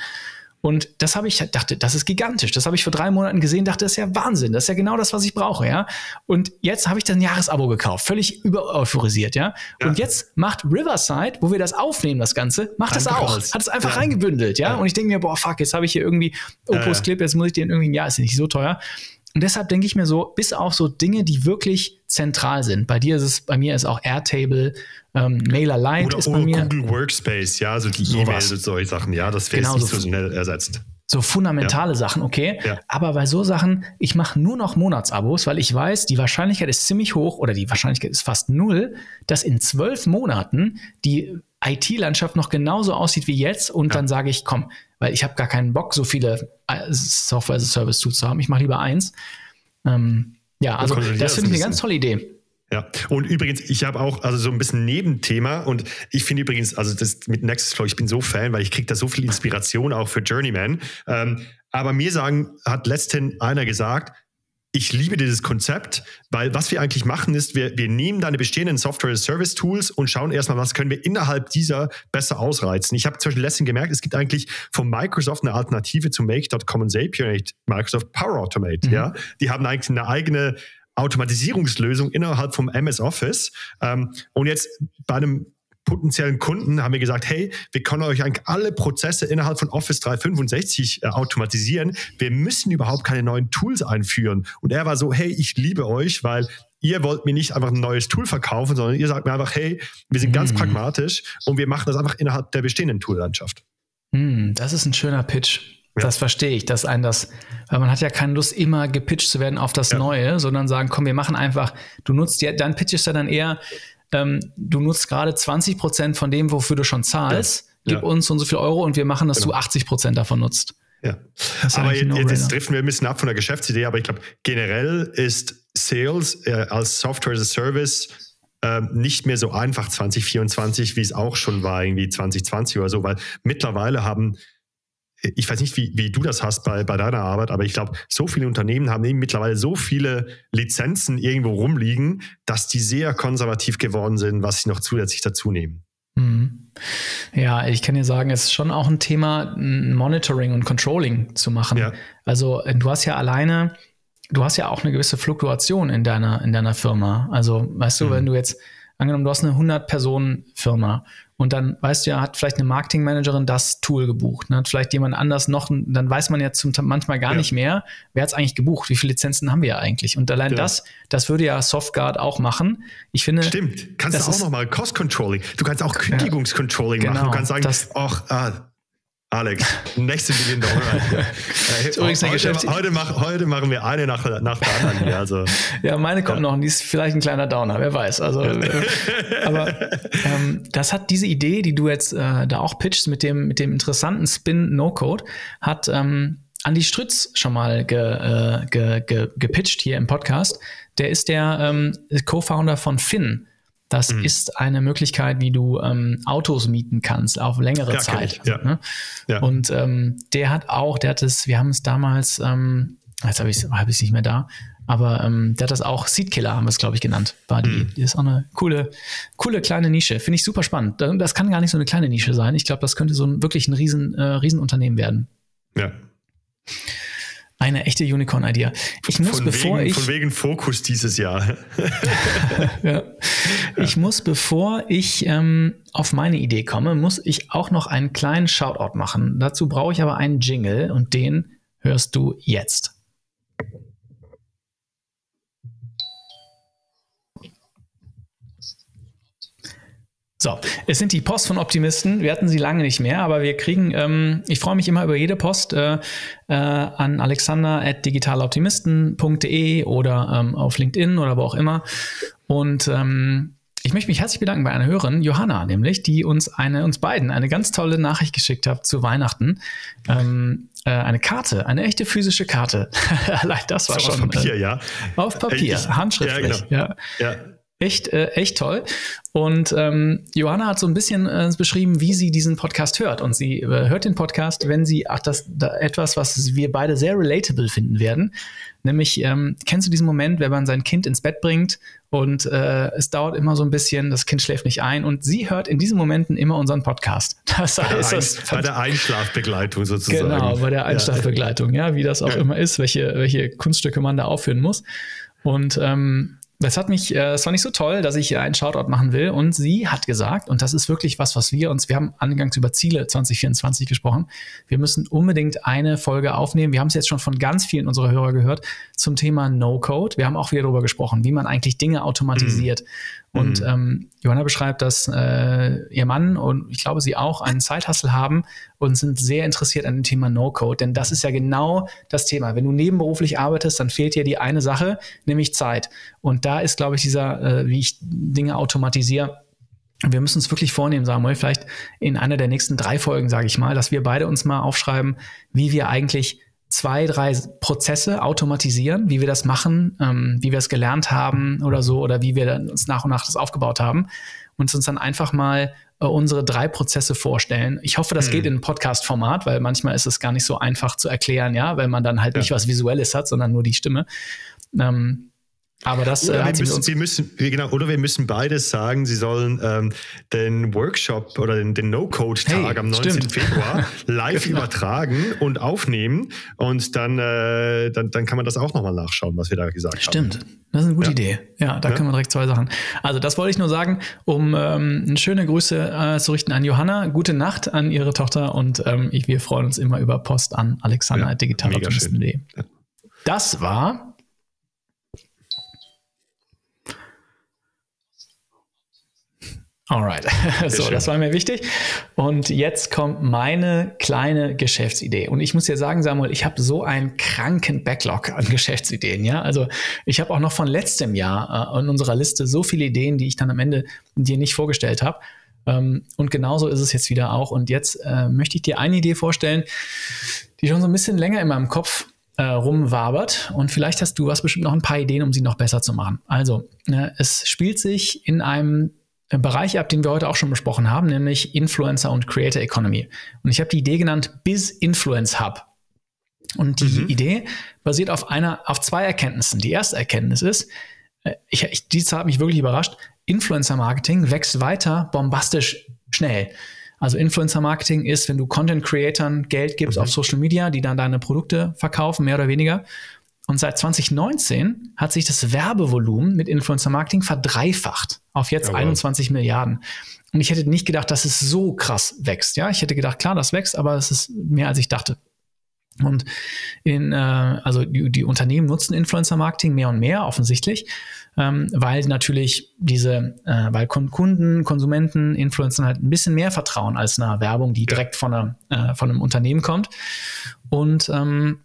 Speaker 1: Und das habe ich dachte, das ist gigantisch. Das habe ich vor drei Monaten gesehen, dachte, das ist ja Wahnsinn. Das ist ja genau das, was ich brauche, ja. Und jetzt habe ich das ein Jahresabo gekauft, völlig übereuphorisiert, ja? ja. Und jetzt macht Riverside, wo wir das aufnehmen, das Ganze, macht das auch. Hat es einfach ja. reingebündelt, ja? ja? Und ich denke mir, boah, fuck, jetzt habe ich hier irgendwie Opus Clip, jetzt muss ich den irgendwie, ja, ist nicht so teuer. Und deshalb denke ich mir so, bis auf so Dinge, die wirklich zentral sind. Bei dir ist es, bei mir ist auch Airtable, ähm, MailerLite
Speaker 2: oder,
Speaker 1: ist bei mir.
Speaker 2: Google Workspace, ja, also die E-Mails und solche Sachen, ja, das wird genau nicht so schnell ersetzt.
Speaker 1: So fundamentale ja. Sachen, okay. Ja. Aber bei so Sachen, ich mache nur noch Monatsabos, weil ich weiß, die Wahrscheinlichkeit ist ziemlich hoch oder die Wahrscheinlichkeit ist fast null, dass in zwölf Monaten die IT-Landschaft noch genauso aussieht wie jetzt und ja. dann sage ich, komm, weil ich habe gar keinen Bock, so viele äh, Software as a Service zu haben. Ich mache lieber eins. Ähm, ja, also das finde ich eine ganz tolle Idee.
Speaker 2: Ja, und übrigens, ich habe auch also so ein bisschen Nebenthema und ich finde übrigens, also das mit Nextflow, ich bin so Fan, weil ich kriege da so viel Inspiration auch für Journeyman. Ähm, aber mir sagen, hat letztens einer gesagt, ich liebe dieses Konzept, weil was wir eigentlich machen ist, wir, wir nehmen deine bestehenden Software-Service-Tools und schauen erstmal, was können wir innerhalb dieser besser ausreizen. Ich habe zum Beispiel letztens gemerkt, es gibt eigentlich von Microsoft eine Alternative zu Make.com und Zapier, Microsoft Power Automate. Mhm. Ja? Die haben eigentlich eine eigene Automatisierungslösung innerhalb vom MS Office. Ähm, und jetzt bei einem potenziellen Kunden haben wir gesagt, hey, wir können euch eigentlich alle Prozesse innerhalb von Office 365 äh, automatisieren. Wir müssen überhaupt keine neuen Tools einführen. Und er war so, hey, ich liebe euch, weil ihr wollt mir nicht einfach ein neues Tool verkaufen, sondern ihr sagt mir einfach, hey, wir sind ganz mhm. pragmatisch und wir machen das einfach innerhalb der bestehenden Toollandschaft.
Speaker 1: Mhm, das ist ein schöner Pitch. Ja. Das verstehe ich, dass ein das, weil man hat ja keine Lust, immer gepitcht zu werden auf das ja. Neue, sondern sagen, komm, wir machen einfach, du nutzt ja, dann pitchest du dann eher, ähm, du nutzt gerade 20 Prozent von dem, wofür du schon zahlst, ja. gib uns so und so viel Euro und wir machen, dass genau. du 80 Prozent davon nutzt.
Speaker 2: Ja, aber jetzt, jetzt, jetzt driften wir ein bisschen ab von der Geschäftsidee, aber ich glaube, generell ist Sales äh, als Software as a Service äh, nicht mehr so einfach 2024, wie es auch schon war, irgendwie 2020 oder so, weil mittlerweile haben ich weiß nicht, wie, wie du das hast bei, bei deiner Arbeit, aber ich glaube, so viele Unternehmen haben eben mittlerweile so viele Lizenzen irgendwo rumliegen, dass die sehr konservativ geworden sind, was sie noch zusätzlich dazu nehmen.
Speaker 1: Mhm. Ja, ich kann dir sagen, es ist schon auch ein Thema, Monitoring und Controlling zu machen. Ja. Also du hast ja alleine, du hast ja auch eine gewisse Fluktuation in deiner, in deiner Firma. Also weißt du, mhm. wenn du jetzt angenommen, du hast eine 100-Personen-Firma und dann weißt du ja, hat vielleicht eine Marketingmanagerin das Tool gebucht, ne? hat vielleicht jemand anders noch, dann weiß man ja zum, manchmal gar ja. nicht mehr, wer hat es eigentlich gebucht, wie viele Lizenzen haben wir ja eigentlich. Und allein ja. das, das würde ja Softguard auch machen. Ich finde.
Speaker 2: Stimmt, kannst du auch nochmal Cost Controlling, du kannst auch Kündigungscontrolling ja, genau, machen, du kannst sagen, ach, ah, Alex, nächste Million Dollar. äh, übrigens eine heute, heute, mach, heute, machen wir eine nach, nach der anderen. Hier, also,
Speaker 1: ja, meine kommt ja. noch und die ist vielleicht ein kleiner Downer, wer weiß. Also, äh, aber ähm, das hat diese Idee, die du jetzt äh, da auch pitchst mit dem, mit dem interessanten Spin No-Code, hat ähm, Andi Strütz schon mal ge, äh, ge, ge, gepitcht hier im Podcast. Der ist der ähm, Co-Founder von Finn. Das mhm. ist eine Möglichkeit, wie du ähm, Autos mieten kannst auf längere ja, Zeit.
Speaker 2: Ja. Ne?
Speaker 1: Ja. Und ähm, der hat auch, der hat es, wir haben es damals, ähm, jetzt habe ich es hab nicht mehr da, aber ähm, der hat das auch Seedkiller, haben wir es, glaube ich, genannt. War die, mhm. die ist auch eine coole, coole kleine Nische. Finde ich super spannend. Das kann gar nicht so eine kleine Nische sein. Ich glaube, das könnte so ein wirklich ein riesen, äh, Riesenunternehmen werden.
Speaker 2: Ja.
Speaker 1: Eine echte Unicorn-Idee. Ich muss,
Speaker 2: von
Speaker 1: bevor
Speaker 2: wegen,
Speaker 1: ich.
Speaker 2: Von wegen Fokus dieses Jahr.
Speaker 1: ja. Ich muss, bevor ich ähm, auf meine Idee komme, muss ich auch noch einen kleinen Shoutout machen. Dazu brauche ich aber einen Jingle und den hörst du jetzt. So, es sind die Post von Optimisten. Wir hatten sie lange nicht mehr, aber wir kriegen, ähm, ich freue mich immer über jede Post äh, äh, an alexander.digitaloptimisten.de oder ähm, auf LinkedIn oder wo auch immer. Und ähm, ich möchte mich herzlich bedanken bei einer Hörerin, Johanna, nämlich, die uns eine, uns beiden eine ganz tolle Nachricht geschickt hat zu Weihnachten. Ähm, äh, eine Karte, eine echte physische Karte. Allein das war schon.
Speaker 2: Auf Papier, äh, ja.
Speaker 1: Auf Papier, ich, handschriftlich. Ja, genau. ja. ja. Echt, äh, echt toll. Und ähm, Johanna hat so ein bisschen äh, beschrieben, wie sie diesen Podcast hört. Und sie äh, hört den Podcast, wenn sie, ach, das da, etwas, was wir beide sehr relatable finden werden. Nämlich, ähm, kennst du diesen Moment, wenn man sein Kind ins Bett bringt und äh, es dauert immer so ein bisschen, das Kind schläft nicht ein und sie hört in diesen Momenten immer unseren Podcast.
Speaker 2: Das heißt, bei, der, bei der Einschlafbegleitung sozusagen.
Speaker 1: Genau, bei der Einschlafbegleitung, ja, ja wie das auch ja. immer ist, welche, welche Kunststücke man da aufführen muss. Und ähm, das hat mich, äh, es war nicht so toll, dass ich einen Shoutout machen will. Und sie hat gesagt, und das ist wirklich was, was wir uns, wir haben angangs über Ziele 2024 gesprochen. Wir müssen unbedingt eine Folge aufnehmen. Wir haben es jetzt schon von ganz vielen unserer Hörer gehört zum Thema No-Code. Wir haben auch wieder darüber gesprochen, wie man eigentlich Dinge automatisiert. Mhm. Und mhm. ähm, Johanna beschreibt, dass äh, ihr Mann und ich glaube sie auch einen Zeithassel haben und sind sehr interessiert an dem Thema No-Code. Denn das ist ja genau das Thema. Wenn du nebenberuflich arbeitest, dann fehlt dir die eine Sache, nämlich Zeit. Und da ist, glaube ich, dieser, äh, wie ich Dinge automatisiere, wir müssen uns wirklich vornehmen, Samuel, vielleicht in einer der nächsten drei Folgen, sage ich mal, dass wir beide uns mal aufschreiben, wie wir eigentlich zwei, drei Prozesse automatisieren, wie wir das machen, ähm, wie wir es gelernt haben oder so, oder wie wir uns nach und nach das aufgebaut haben und uns dann einfach mal äh, unsere drei Prozesse vorstellen. Ich hoffe, das mhm. geht in Podcast-Format, weil manchmal ist es gar nicht so einfach zu erklären, ja, weil man dann halt ja. nicht was Visuelles hat, sondern nur die Stimme. Ähm, aber das
Speaker 2: oder, äh, wir müssen, wir müssen, genau, oder wir müssen beides sagen, sie sollen ähm, den Workshop oder den, den No-Code-Tag hey, am 19. Stimmt. Februar live genau. übertragen und aufnehmen. Und dann, äh, dann, dann kann man das auch nochmal nachschauen, was wir da gesagt
Speaker 1: stimmt.
Speaker 2: haben.
Speaker 1: Stimmt, das ist eine gute ja. Idee. Ja, da ja. können wir direkt zwei Sachen. Also das wollte ich nur sagen, um ähm, schöne Grüße äh, zu richten an Johanna. Gute Nacht an ihre Tochter und ähm, ich, wir freuen uns immer über Post an alexander.digitaloptimisten.de. Ja, das war Alright, so, das war mir wichtig. Und jetzt kommt meine kleine Geschäftsidee. Und ich muss dir sagen, Samuel, ich habe so einen kranken Backlog an Geschäftsideen. Ja, also ich habe auch noch von letztem Jahr äh, in unserer Liste so viele Ideen, die ich dann am Ende dir nicht vorgestellt habe. Ähm, und genauso ist es jetzt wieder auch. Und jetzt äh, möchte ich dir eine Idee vorstellen, die schon so ein bisschen länger in meinem Kopf äh, rumwabert. Und vielleicht hast du was bestimmt noch ein paar Ideen, um sie noch besser zu machen. Also, äh, es spielt sich in einem Bereich ab, den wir heute auch schon besprochen haben, nämlich Influencer und Creator Economy. Und ich habe die Idee genannt Biz Influence Hub. Und die mhm. Idee basiert auf einer, auf zwei Erkenntnissen. Die erste Erkenntnis ist, äh, ich, ich, die hat mich wirklich überrascht. Influencer Marketing wächst weiter bombastisch schnell. Also Influencer Marketing ist, wenn du Content Creatern Geld gibst mhm. auf Social Media, die dann deine Produkte verkaufen, mehr oder weniger. Und seit 2019 hat sich das Werbevolumen mit Influencer Marketing verdreifacht auf jetzt ja, 21 Milliarden. Und ich hätte nicht gedacht, dass es so krass wächst. Ja, ich hätte gedacht, klar, das wächst, aber es ist mehr als ich dachte. Und in, äh, also die, die, Unternehmen nutzen Influencer-Marketing mehr und mehr offensichtlich, ähm, weil natürlich diese, äh, weil Kunden, Konsumenten, Influencer halt ein bisschen mehr vertrauen als einer Werbung, die direkt von, einer, äh, von einem Unternehmen kommt. Und ähm,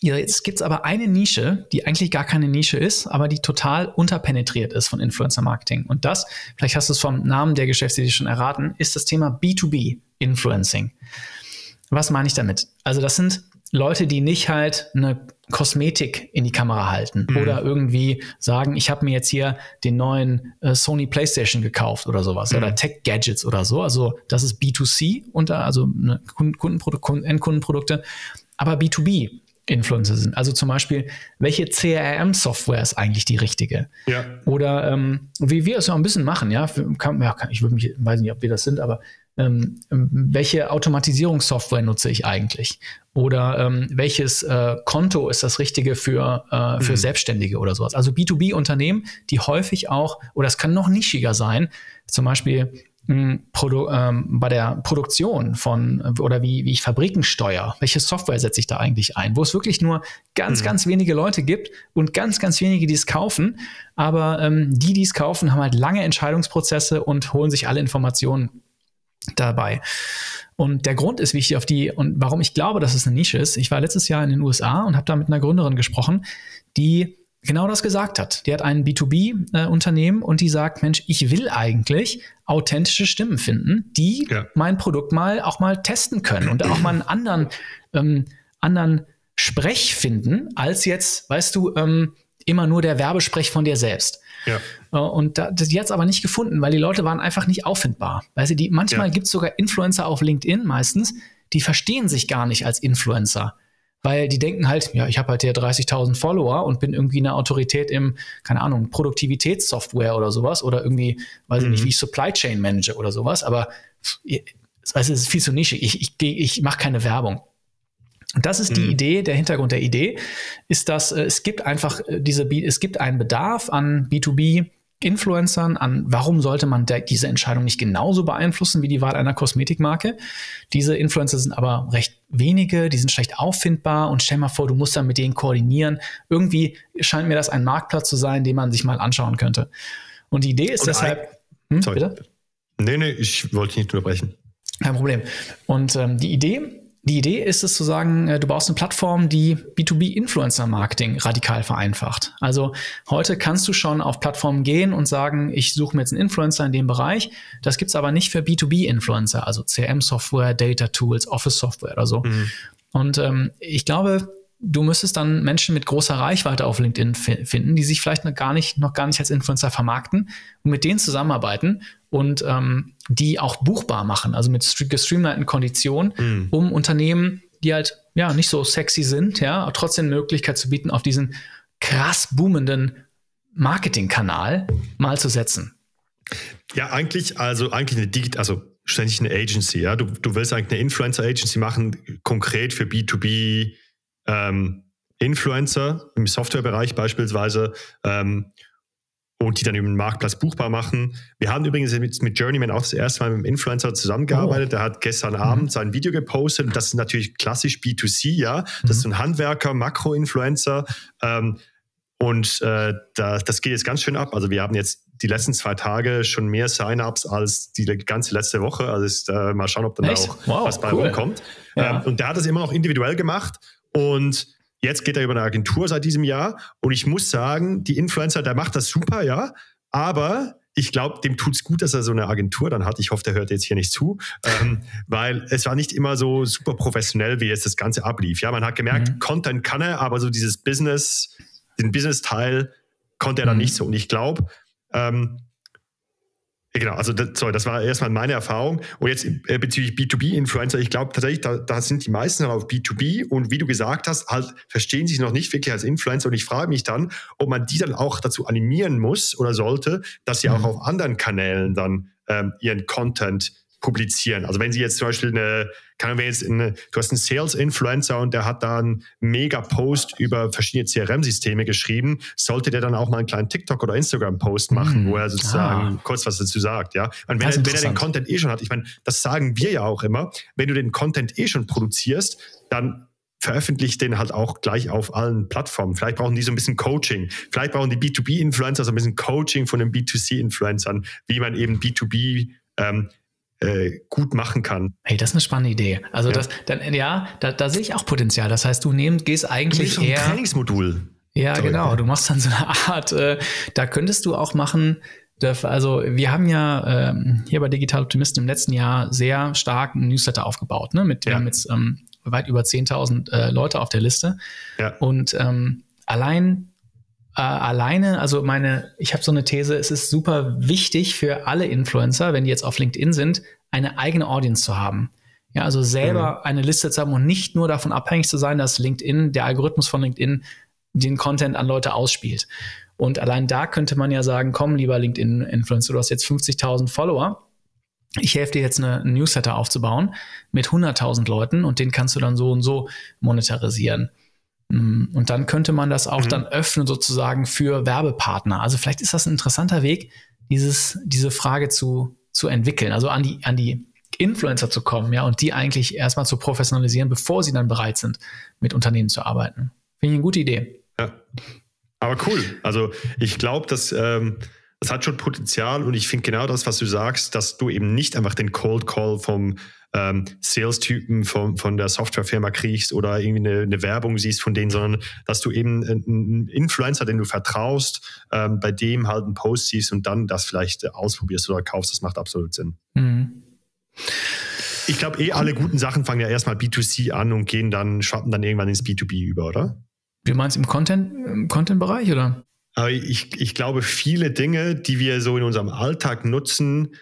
Speaker 1: Jetzt gibt es aber eine Nische, die eigentlich gar keine Nische ist, aber die total unterpenetriert ist von Influencer Marketing. Und das, vielleicht hast du es vom Namen der Geschäftsidee schon erraten, ist das Thema B2B Influencing. Was meine ich damit? Also das sind Leute, die nicht halt eine Kosmetik in die Kamera halten mhm. oder irgendwie sagen, ich habe mir jetzt hier den neuen äh, Sony PlayStation gekauft oder sowas mhm. oder Tech Gadgets oder so. Also das ist B2C unter, also ne, Kundenprodukt, Endkundenprodukte, aber B2B. Influencer sind. Also zum Beispiel, welche CRM-Software ist eigentlich die richtige? Ja. Oder ähm, wie wir es ja ein bisschen machen, ja, kann, ja ich würde mich, weiß nicht, ob wir das sind, aber ähm, welche Automatisierungssoftware nutze ich eigentlich? Oder ähm, welches äh, Konto ist das richtige für, äh, für mhm. Selbstständige oder sowas? Also B2B-Unternehmen, die häufig auch, oder es kann noch nischiger sein, zum Beispiel Produ ähm, bei der Produktion von oder wie, wie ich Fabriken steuere, welche Software setze ich da eigentlich ein, wo es wirklich nur ganz, mhm. ganz wenige Leute gibt und ganz, ganz wenige, die es kaufen. Aber ähm, die, die es kaufen, haben halt lange Entscheidungsprozesse und holen sich alle Informationen dabei. Und der Grund ist, wie ich auf die und warum ich glaube, dass es eine Nische ist. Ich war letztes Jahr in den USA und habe da mit einer Gründerin gesprochen, die genau das gesagt hat. Die hat ein B2B-Unternehmen äh, und die sagt, Mensch, ich will eigentlich authentische Stimmen finden, die ja. mein Produkt mal auch mal testen können und auch mal einen anderen, ähm, anderen Sprech finden, als jetzt, weißt du, ähm, immer nur der Werbesprech von dir selbst. Ja. Äh, und da, die hat es aber nicht gefunden, weil die Leute waren einfach nicht auffindbar. Weißt du, die, manchmal ja. gibt es sogar Influencer auf LinkedIn meistens, die verstehen sich gar nicht als Influencer weil die denken halt, ja, ich habe halt hier 30.000 Follower und bin irgendwie eine Autorität im, keine Ahnung, Produktivitätssoftware oder sowas oder irgendwie, weiß ich nicht, mhm. wie ich Supply Chain manage oder sowas, aber es ist viel zu nischig. Ich, ich, ich mache keine Werbung. Und das ist die mhm. Idee, der Hintergrund der Idee ist, dass äh, es gibt einfach äh, diese, es gibt einen Bedarf an B2B Influencern an, warum sollte man diese Entscheidung nicht genauso beeinflussen wie die Wahl einer Kosmetikmarke. Diese Influencer sind aber recht wenige, die sind schlecht auffindbar und stell mal vor, du musst dann mit denen koordinieren. Irgendwie scheint mir das ein Marktplatz zu sein, den man sich mal anschauen könnte. Und die Idee ist und deshalb.
Speaker 2: Hm, sorry. Bitte? Nee, nee, ich wollte nicht unterbrechen.
Speaker 1: Kein Problem. Und ähm, die Idee die Idee ist es zu sagen, äh, du baust eine Plattform, die B2B-Influencer-Marketing radikal vereinfacht. Also heute kannst du schon auf Plattformen gehen und sagen, ich suche mir jetzt einen Influencer in dem Bereich. Das gibt es aber nicht für B2B-Influencer, also CRM-Software, Data-Tools, Office-Software oder so. Mhm. Und ähm, ich glaube, du müsstest dann Menschen mit großer Reichweite auf LinkedIn finden, die sich vielleicht noch gar nicht, noch gar nicht als Influencer vermarkten und mit denen zusammenarbeiten und ähm, die auch buchbar machen, also mit gestreamlinten Konditionen, mhm. um Unternehmen, die halt ja nicht so sexy sind, ja, trotzdem Möglichkeit zu bieten, auf diesen krass boomenden Marketingkanal mal zu setzen.
Speaker 2: Ja, eigentlich, also eigentlich eine Digit, also ständig eine Agency, ja. Du, du willst eigentlich eine Influencer-Agency machen, konkret für B2B ähm, Influencer im Softwarebereich beispielsweise. Ähm, und die dann über den Marktplatz buchbar machen. Wir haben übrigens mit, mit Journeyman auch das erste Mal mit einem Influencer zusammengearbeitet. Oh. Der hat gestern mhm. Abend sein Video gepostet. Und das ist natürlich klassisch B2C, ja. Das mhm. ist ein Handwerker, Makro-Influencer. Ähm, und äh, da, das geht jetzt ganz schön ab. Also wir haben jetzt die letzten zwei Tage schon mehr Sign-ups als die ganze letzte Woche. Also ist, äh, mal schauen, ob dann Echt? auch wow, was bei cool. rumkommt. Ja. Ähm, und der hat das immer noch individuell gemacht. Und Jetzt geht er über eine Agentur seit diesem Jahr. Und ich muss sagen, die Influencer, der macht das super, ja. Aber ich glaube, dem tut es gut, dass er so eine Agentur dann hat. Ich hoffe, der hört jetzt hier nicht zu, ähm, weil es war nicht immer so super professionell, wie jetzt das Ganze ablief. Ja, man hat gemerkt, mhm. Content kann er, aber so dieses Business, den Business-Teil konnte er dann mhm. nicht so. Und ich glaube, ähm, Genau, also das, sorry, das war erstmal meine Erfahrung. Und jetzt äh, bezüglich B2B-Influencer, ich glaube tatsächlich, da, da, sind die meisten auf B2B und wie du gesagt hast, halt verstehen sich noch nicht wirklich als Influencer. Und ich frage mich dann, ob man die dann auch dazu animieren muss oder sollte, dass sie mhm. auch auf anderen Kanälen dann ähm, ihren Content publizieren. Also wenn Sie jetzt zum Beispiel eine, kann man jetzt eine, du hast einen Sales-Influencer und der hat da einen Mega-Post über verschiedene CRM-Systeme geschrieben, sollte der dann auch mal einen kleinen TikTok- oder Instagram-Post machen, mm. wo er sozusagen ah. kurz was dazu sagt, ja. Und wenn, er, wenn er den Content eh schon hat, ich meine, das sagen wir ja auch immer, wenn du den Content eh schon produzierst, dann veröffentlicht den halt auch gleich auf allen Plattformen. Vielleicht brauchen die so ein bisschen Coaching. Vielleicht brauchen die B2B-Influencer so ein bisschen Coaching von den B2C-Influencern, wie man eben B2B ähm, äh, gut machen kann.
Speaker 1: Hey, das ist eine spannende Idee. Also ja. das, dann, ja, da, da sehe ich auch Potenzial. Das heißt, du nehm, gehst eigentlich du eher
Speaker 2: ein Trainingsmodul.
Speaker 1: Ja, Sorry. genau. Du machst dann so eine Art. Äh, da könntest du auch machen. Also wir haben ja ähm, hier bei Digital Optimisten im letzten Jahr sehr stark einen Newsletter aufgebaut. Ne? Mit, ja. Wir haben jetzt ähm, weit über 10.000 äh, Leute auf der Liste. Ja. Und ähm, allein äh, alleine, also meine, ich habe so eine These, es ist super wichtig für alle Influencer, wenn die jetzt auf LinkedIn sind, eine eigene Audience zu haben. Ja, also selber mhm. eine Liste zu haben und nicht nur davon abhängig zu sein, dass LinkedIn, der Algorithmus von LinkedIn, den Content an Leute ausspielt. Und allein da könnte man ja sagen, komm, lieber LinkedIn-Influencer, du hast jetzt 50.000 Follower. Ich helfe dir jetzt eine, einen Newsletter aufzubauen mit 100.000 Leuten und den kannst du dann so und so monetarisieren. Mm, und dann könnte man das auch mhm. dann öffnen sozusagen für Werbepartner. Also vielleicht ist das ein interessanter Weg, dieses, diese Frage zu, zu entwickeln, also an die, an die Influencer zu kommen, ja, und die eigentlich erstmal zu professionalisieren, bevor sie dann bereit sind, mit Unternehmen zu arbeiten. Finde ich eine gute Idee.
Speaker 2: Ja. Aber cool. Also ich glaube, dass ähm, das hat schon Potenzial und ich finde genau das, was du sagst, dass du eben nicht einfach den Cold Call vom ähm, Sales-Typen von, von der Softwarefirma kriegst oder irgendwie eine, eine, Werbung siehst von denen, sondern dass du eben einen Influencer, den du vertraust, ähm, bei dem halt einen Post siehst und dann das vielleicht ausprobierst oder kaufst. Das macht absolut Sinn. Mhm. Ich glaube, eh alle guten Sachen fangen ja erstmal B2C an und gehen dann, schwappen dann irgendwann ins B2B über, oder?
Speaker 1: Wie meinst du im Content, im Content-Bereich, oder?
Speaker 2: Aber ich, ich glaube, viele Dinge, die wir so in unserem Alltag nutzen,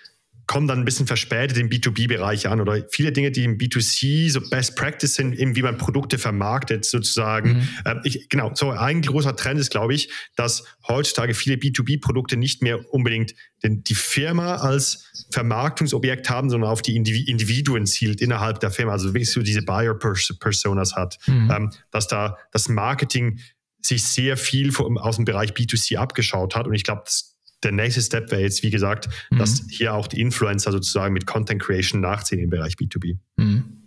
Speaker 2: kommen dann ein bisschen verspätet im B2B-Bereich an oder viele Dinge, die im B2C so Best Practice sind, eben wie man Produkte vermarktet sozusagen. Mhm. Ähm, ich, genau, so ein großer Trend ist, glaube ich, dass heutzutage viele B2B-Produkte nicht mehr unbedingt den, die Firma als Vermarktungsobjekt haben, sondern auf die Individuen zielt innerhalb der Firma, also wirklich so diese Buyer-Personas hat, mhm. ähm, dass da das Marketing sich sehr viel vom, aus dem Bereich B2C abgeschaut hat und ich glaube, der nächste Step wäre jetzt, wie gesagt, mhm. dass hier auch die Influencer sozusagen mit Content Creation nachziehen im Bereich B2B. Mhm.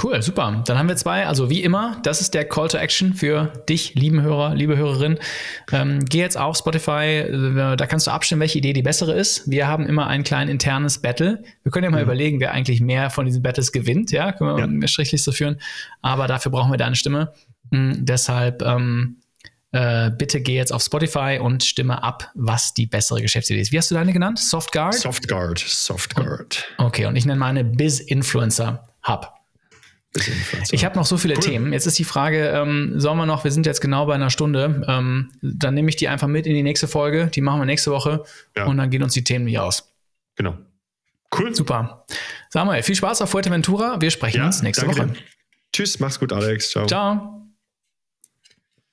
Speaker 1: Cool, super. Dann haben wir zwei. Also wie immer, das ist der Call to Action für dich, lieben Hörer, liebe Hörerin. Ähm, geh jetzt auf Spotify, äh, da kannst du abstimmen, welche Idee die bessere ist. Wir haben immer ein kleines internes Battle. Wir können ja mal mhm. überlegen, wer eigentlich mehr von diesen Battles gewinnt. Ja, können wir ja. eine Strichliste führen. Aber dafür brauchen wir deine Stimme. Mhm, deshalb ähm, äh, bitte geh jetzt auf Spotify und stimme ab, was die bessere Geschäftsidee ist. Wie hast du deine genannt? Softguard?
Speaker 2: Softguard, Softguard.
Speaker 1: Okay, und ich nenne meine Biz-Influencer Hub. Ich habe noch so viele cool. Themen. Jetzt ist die Frage, ähm, sollen wir noch, wir sind jetzt genau bei einer Stunde, ähm, dann nehme ich die einfach mit in die nächste Folge, die machen wir nächste Woche ja. und dann gehen uns die Themen nicht aus.
Speaker 2: Genau.
Speaker 1: Cool. Super. Samuel, viel Spaß auf Fuerteventura. Wir sprechen ja, uns nächste Woche. Dir.
Speaker 2: Tschüss, mach's gut, Alex.
Speaker 1: Ciao. Ciao.